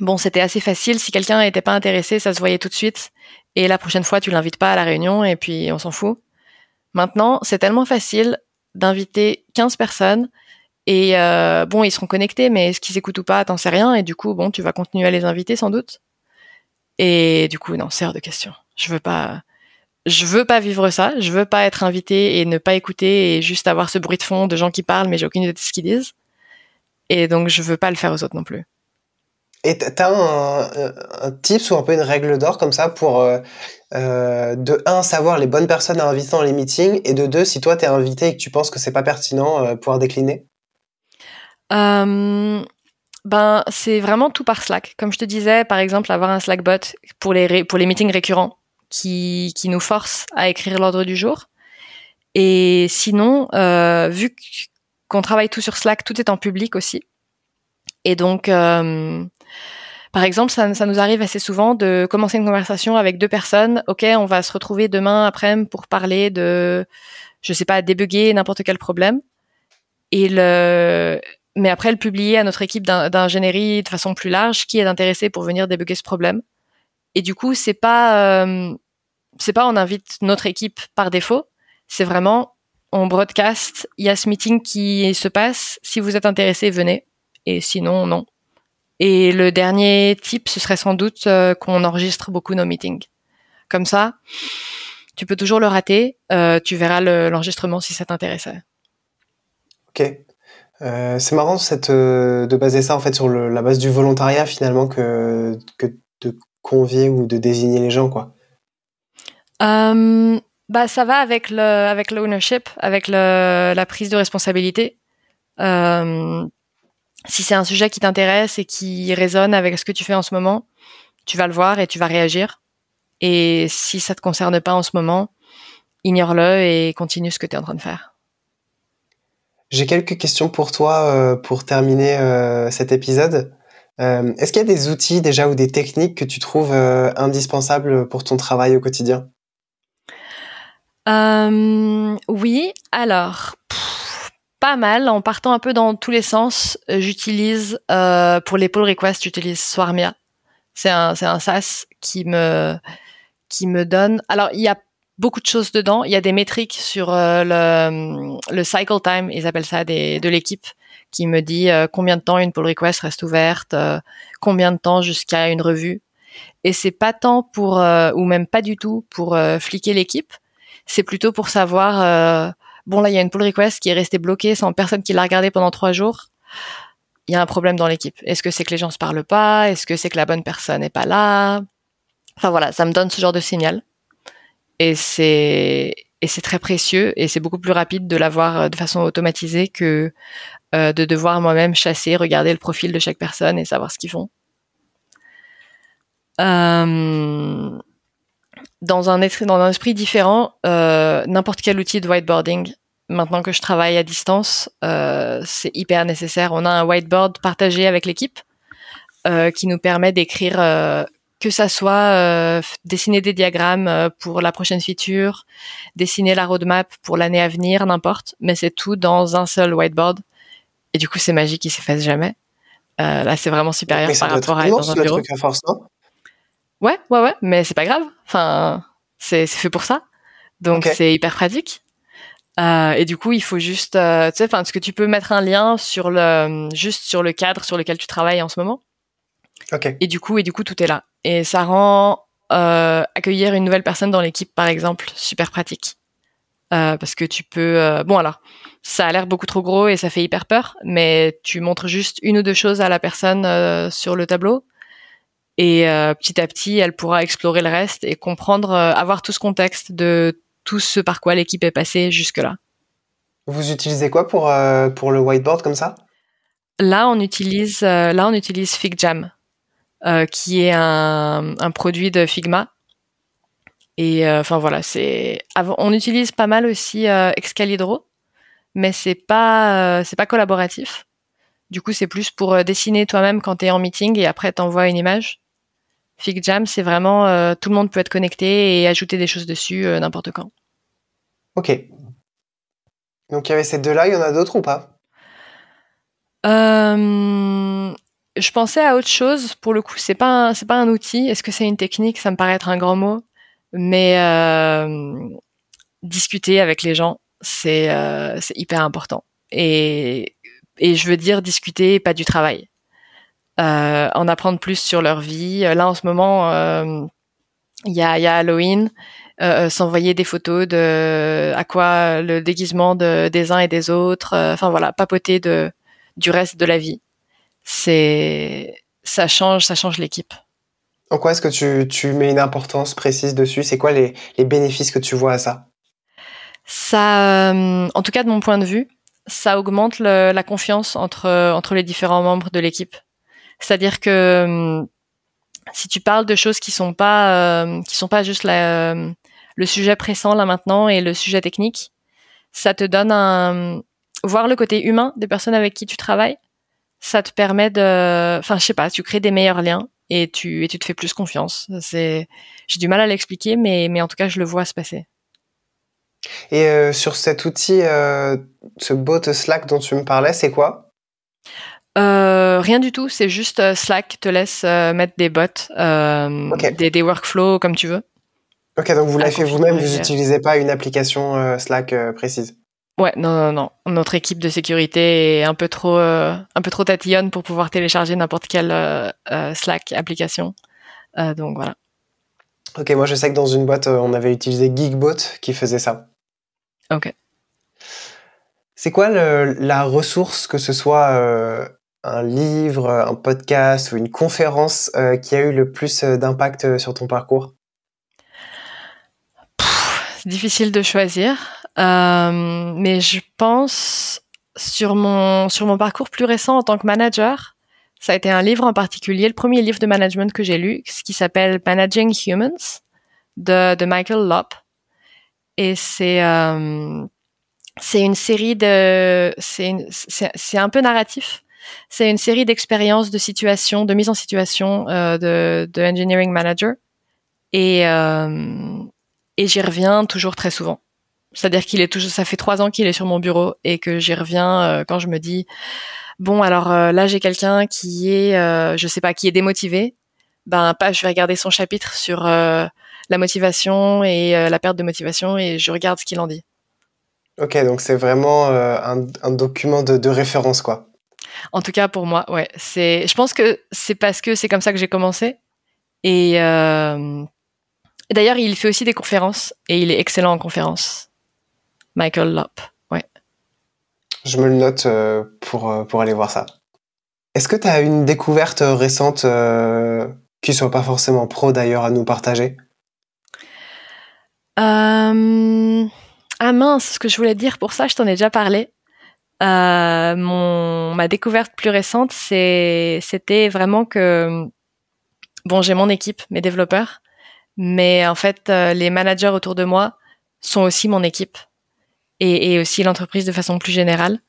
bon, c'était assez facile. Si quelqu'un n'était pas intéressé, ça se voyait tout de suite. Et la prochaine fois, tu l'invites pas à la réunion et puis on s'en fout. Maintenant, c'est tellement facile d'inviter 15 personnes Et euh, bon, ils seront connectés, mais est-ce qu'ils écoutent ou pas, t'en sais rien. Et du coup, bon, tu vas continuer à les inviter sans doute. Et du coup, non, c'est hors de question. Je veux pas, je veux pas vivre ça. Je veux pas être invité et ne pas écouter et juste avoir ce bruit de fond de gens qui parlent, mais j'ai aucune idée de ce qu'ils disent. Et donc, je veux pas le faire aux autres non plus. Et t'as un, un tips ou un peu une règle d'or comme ça pour euh, euh, de un savoir les bonnes personnes à inviter dans les meetings et de deux si toi t'es invité et que tu penses que c'est pas pertinent euh, pouvoir décliner? Euh, ben c'est vraiment tout par Slack. Comme je te disais, par exemple, avoir un Slack bot pour les pour les meetings récurrents qui qui nous force à écrire l'ordre du jour. Et sinon, euh, vu qu'on travaille tout sur Slack, tout est en public aussi. Et donc, euh, par exemple, ça, nous arrive assez souvent de commencer une conversation avec deux personnes. Ok, on va se retrouver demain après-midi pour parler de, je sais pas, débugger n'importe quel problème. Mais après le publier à notre équipe d'ingénierie de façon plus large, qui est intéressé pour venir débugger ce problème. Et du coup, c'est pas, euh, c'est pas on invite notre équipe par défaut. C'est vraiment on broadcast. Il y a ce meeting qui se passe. Si vous êtes intéressé, venez et sinon non. Et le dernier type, ce serait sans doute euh, qu'on enregistre beaucoup nos meetings. Comme ça, tu peux toujours le rater, euh, tu verras l'enregistrement si ça t'intéressait. Ok. Euh, c'est marrant cette, euh, de baser ça en fait sur le, la base du volontariat finalement que, que de convier ou de désigner les gens quoi. Euh, bah ça va avec le avec l'ownership, avec le, la prise de responsabilité. Si c'est un sujet qui t'intéresse et qui résonne avec ce que tu fais en ce moment, tu vas le voir et tu vas réagir. Et si ça te concerne pas en ce moment, ignore-le et continue ce que tu es en train de faire. J'ai quelques questions pour toi euh, pour terminer euh, cet épisode. Euh, Est-ce qu'il y a des outils déjà ou des techniques que tu trouves euh, indispensables pour ton travail au quotidien? Euh, Oui, alors pas mal. En partant un peu dans tous les sens, euh, j'utilise euh, pour les pull requests, j'utilise Swarmia. C'est un, c'est un SaaS qui me qui me donne. Alors il y a beaucoup de choses dedans. Il y a des métriques sur euh, le, le cycle time, ils appellent ça des, de l'équipe, qui me dit euh, combien de temps une pull request reste ouverte, combien de temps jusqu'à une revue. Et c'est pas tant pour, ou même pas du tout pour fliquer l'équipe. C'est plutôt pour savoir bon là il y a une pull request qui est restée bloquée sans personne qui l'a regardée pendant trois jours. Il y a un problème dans l'équipe. Est-ce que c'est que les gens se parlent pas? Est-ce que c'est que la bonne personne n'est pas là? Enfin voilà, ça me donne ce genre de signal. Et c'est et c'est très précieux et c'est beaucoup plus rapide de l'avoir euh, de façon automatisée que euh, de devoir moi-même chasser, regarder le profil de chaque personne et savoir ce qu'ils font. Euh, dans un esprit, dans un esprit différent, euh, n'importe quel outil de whiteboarding. Maintenant que je travaille à distance, euh, c'est hyper nécessaire. On a un whiteboard partagé avec l'équipe euh, qui nous permet d'écrire, que ça soit dessiner des diagrammes pour la prochaine feature, dessiner la roadmap pour l'année à venir, n'importe. Mais c'est tout dans un seul whiteboard. Et du coup, c'est magique, il s'efface jamais. là, c'est vraiment supérieur par rapport à être dans un bureau. Truc à force, non? Ouais, ouais, ouais, mais c'est pas grave. Enfin, c'est fait pour ça. Donc okay. c'est hyper pratique. Euh, et du coup, il faut juste, euh, tu sais, enfin, est-ce que tu peux mettre un lien sur le, juste sur le cadre sur lequel tu travailles en ce moment? Ok. Et du coup, et du coup, tout est là. Et ça rend euh, accueillir une nouvelle personne dans l'équipe, par exemple, super pratique. Parce que tu peux, bon alors, ça a l'air beaucoup trop gros et ça fait hyper peur, mais tu montres juste une ou deux choses à la personne sur le tableau et euh, petit à petit, elle pourra explorer le reste et comprendre, euh, avoir tout ce contexte de tout ce par quoi l'équipe est passée jusque-là. Vous utilisez quoi pour, euh, pour le whiteboard comme ça? Là, on utilise, là, on utilise FigJam, qui est un, un, produit de Figma. Et enfin voilà, c'est. On utilise pas mal aussi Excalibro, mais c'est pas c'est pas collaboratif. Du coup, c'est plus pour dessiner toi-même quand tu es en meeting et après t'envoies une image. FigJam, c'est vraiment euh, tout le monde peut être connecté et ajouter des choses dessus euh, n'importe quand. Ok. Donc il y avait ces deux-là, il y en a d'autres ou pas? Euh, Je pensais à autre chose. Pour le coup, c'est pas c'est pas un outil. Est-ce que c'est une technique? Ça me paraît être un grand mot, mais discuter avec les gens, c'est c'est hyper important. Et et je veux dire discuter, pas du travail. Euh, en apprendre plus sur leur vie. Là, en ce moment, il y a, y, a, Halloween. s'envoyer des photos de à quoi le déguisement de, des uns et des autres. Enfin voilà, papoter de du reste de la vie. C'est ça change, ça change l'équipe. En quoi est-ce que tu, tu, mets une importance précise dessus? C'est quoi les, les, bénéfices que tu vois à ça? Ça, euh, en tout cas de mon point de vue, ça augmente le, la confiance entre, entre les différents membres de l'équipe. C'est-à-dire que euh, si tu parles de choses qui sont pas euh, sont pas juste la, le sujet pressant là maintenant et le sujet technique, ça te donne un voir le côté humain des personnes avec qui tu travailles. Ça te permet de, enfin je sais pas, tu crées des meilleurs liens et tu et tu te fais plus confiance. J'ai du mal à l'expliquer, mais mais en tout cas je le vois se passer. Et euh, sur cet outil, euh, ce bot Slack dont tu me parlais, c'est quoi? Euh, Rien du tout. C'est juste euh, Slack te laisse euh, mettre des bots, okay. des, des workflows comme tu veux. Ok, donc vous l'avez fait vous-même. Vous n'utilisez pas une application Slack précise. Ouais, non, non, non. Notre équipe de sécurité est un peu trop, un peu trop tatillonne pour pouvoir télécharger n'importe quelle Slack application. donc voilà. Ok, moi je sais que dans une boîte, on avait utilisé Geekbot qui faisait ça. Ok. C'est quoi le, la ressource, que ce soit un livre, un podcast ou une conférence, qui a eu le plus d'impact sur ton parcours? C'est difficile de choisir. Euh, mais je pense sur mon sur mon parcours plus récent en tant que manager, ça a été un livre en particulier, le premier livre de management que j'ai lu, ce qui s'appelle Managing Humans de, de Michael Lopp. Et c'est euh, c'est une série de c'est c'est un peu narratif. C'est une série d'expériences, de situations, de mise en situation euh, de, de engineering manager. Et euh, et j'y reviens toujours très souvent. C'est-à-dire qu'il est toujours, ça fait trois ans qu'il est sur mon bureau et que j'y reviens euh, quand je me dis bon alors euh, là j'ai quelqu'un qui est, euh, je sais pas, qui est démotivé. Ben pas, je vais regarder son chapitre sur la motivation et la perte de motivation et je regarde ce qu'il en dit. Ok, donc c'est vraiment un, un, document de, de, référence quoi. En tout cas pour moi, ouais. C'est, je pense que c'est parce que c'est comme ça que j'ai commencé et D'ailleurs, il fait aussi des conférences et il est excellent en conférences. Michael Lopp. Ouais. Je me le note euh, pour, euh, pour aller voir ça. Est-ce que tu as une découverte euh, récente euh, qui soit pas forcément pro d'ailleurs à nous partager? Euh... Ah mince, ce que je voulais dire pour ça, je t'en ai déjà parlé. Euh, mon ma découverte plus récente, c'était vraiment que bon, j'ai mon équipe, mes développeurs, mais en fait, les managers autour de moi sont aussi mon équipe et, aussi l'entreprise de façon plus générale.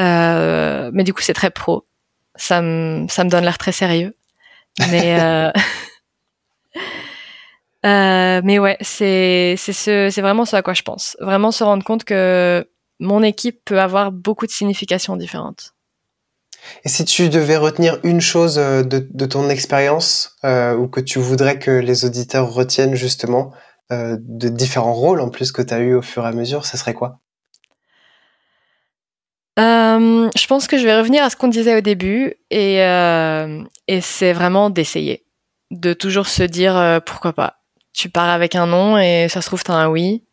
Euh, mais du coup, c'est très pro. Ça me, ça me donne l'air très sérieux. Mais, euh, euh, mais ouais, c'est, c'est ce, c'est vraiment ce à quoi je pense. Vraiment se rendre compte que mon équipe peut avoir beaucoup de significations différentes. Et si tu devais retenir une chose euh, de, de ton expérience euh, ou que tu voudrais que les auditeurs retiennent justement, euh, de différents rôles en plus que tu as eu au fur et à mesure, ça serait quoi? Euh, Je pense que je vais revenir à ce qu'on disait au début et, et c'est vraiment d'essayer, de toujours se dire pourquoi pas? Tu pars avec un non et ça se trouve t'as un oui.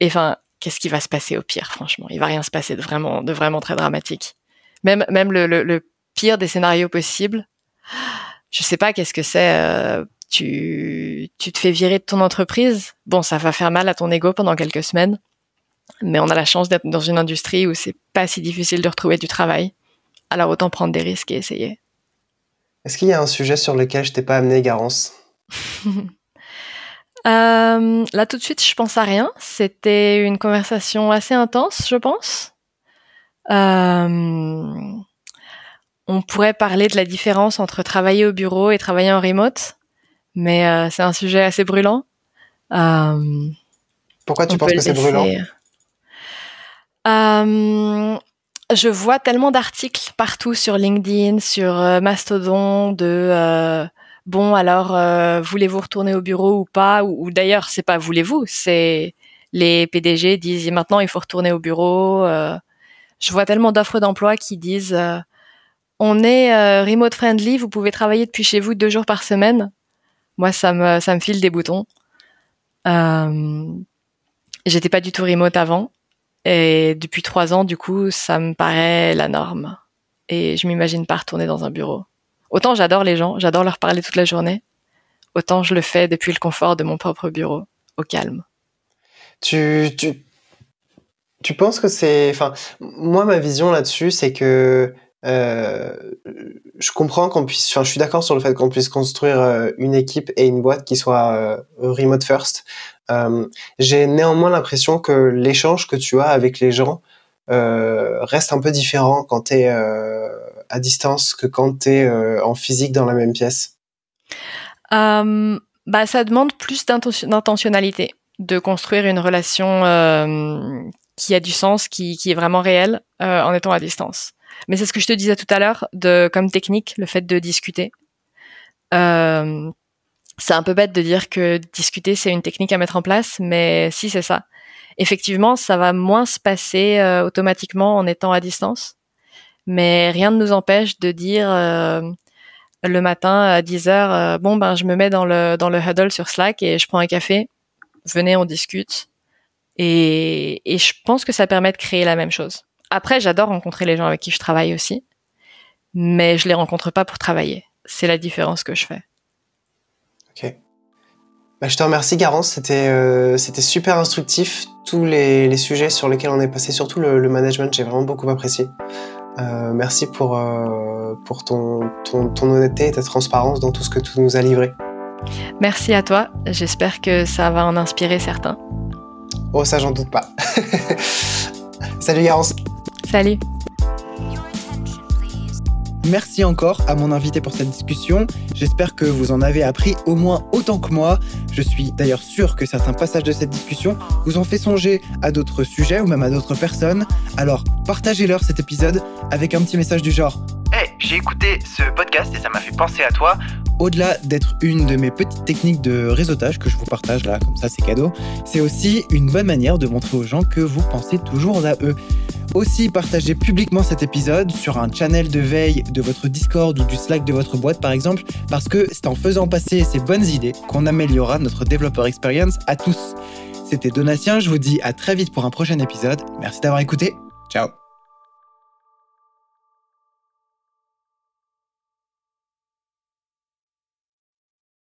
Et enfin, qu'est-ce qui va se passer au pire Franchement, il va rien se passer de vraiment, de vraiment très dramatique. Même, même le, le, le pire des scénarios possibles. Je sais pas qu'est-ce que c'est euh, tu, tu te fais virer de ton entreprise. Bon, ça va faire mal à ton ego pendant quelques semaines, mais on a la chance d'être dans une industrie où c'est pas si difficile de retrouver du travail. Alors autant prendre des risques et essayer. Est-ce qu'il y a un sujet sur lequel je t'ai pas amené, Garance? euh, Là tout de suite, je pense à rien. C'était une conversation assez intense, je pense. Euh, on pourrait parler de la différence entre travailler au bureau et travailler en remote mais euh, c'est un sujet assez brûlant. Pourquoi tu penses que c'est brûlant? Je vois tellement d'articles partout sur LinkedIn, sur Mastodon, de bon alors voulez-vous retourner au bureau ou pas Ou, d'ailleurs c'est pas voulez-vous, c'est les PDG disent maintenant il faut retourner au bureau. Je vois tellement d'offres d'emploi qui disent euh, on est euh, remote friendly, vous pouvez travailler depuis chez vous deux jours par semaine. Moi, ça me, ça me file des boutons. Euh, J'étais pas du tout remote avant. Et depuis trois ans, du coup, ça me paraît la norme. Et je m'imagine pas retourner dans un bureau. Autant j'adore les gens, j'adore leur parler toute la journée. Autant je le fais depuis le confort de mon propre bureau, au calme. Tu, tu, tu penses que c'est. Enfin, moi, ma vision là-dessus, c'est que euh, je comprends qu'on puisse, enfin, je suis d'accord sur le fait qu'on puisse construire euh, une équipe et une boîte qui soit euh, remote first. J'ai néanmoins l'impression que l'échange que tu as avec les gens reste un peu différent quand tu es à distance que quand tu es en physique dans la même pièce? bah, ça demande plus d'intentionnalité de construire une relation qui a du sens, qui, qui est vraiment réelle en étant à distance. Mais c'est ce que je te disais tout à l'heure, de comme technique, le fait de discuter. Euh, c'est un peu bête de dire que discuter c'est une technique à mettre en place, mais si c'est ça. Effectivement, ça va moins se passer euh, automatiquement en étant à distance, mais rien ne nous empêche de dire euh, le matin à 10 heures, euh, bon ben je me mets dans le dans le huddle sur Slack et je prends un café. Venez, on discute. Et, et je pense que ça permet de créer la même chose. Après, j'adore rencontrer les gens avec qui je travaille aussi, mais je les rencontre pas pour travailler. C'est la différence que je fais. Ok. Bah, je te remercie, Garance. C'était euh, c'était super instructif. Tous les, les, sujets sur lesquels on est passé, surtout le, management, j'ai vraiment beaucoup apprécié. Euh, merci pour, euh, pour ton, ton, ton, honnêteté et ta transparence dans tout ce que tu nous as livré. Merci à toi. J'espère que ça va en inspirer certains. Oh, ça, j'en doute pas. Salut, Garance. Salut. Merci encore à mon invité pour cette discussion. J'espère que vous en avez appris au moins autant que moi. Je suis d'ailleurs sûr que certains passages de cette discussion vous ont fait songer à d'autres sujets ou même à d'autres personnes. Alors partagez-leur cet épisode avec un petit message du genre J'ai écouté ce podcast et ça m'a fait penser à toi. Au-delà d'être une de mes petites techniques de réseautage que je vous partage là, comme ça c'est cadeau, c'est aussi une bonne manière de montrer aux gens que vous pensez toujours à eux. Aussi, partagez publiquement cet épisode sur un channel de veille de votre Discord ou du Slack de votre boîte par exemple, parce que c'est en faisant passer ces bonnes idées qu'on améliorera notre développeur experience à tous. C'était Donatien, je vous dis à très vite pour un prochain épisode. Merci d'avoir écouté. Ciao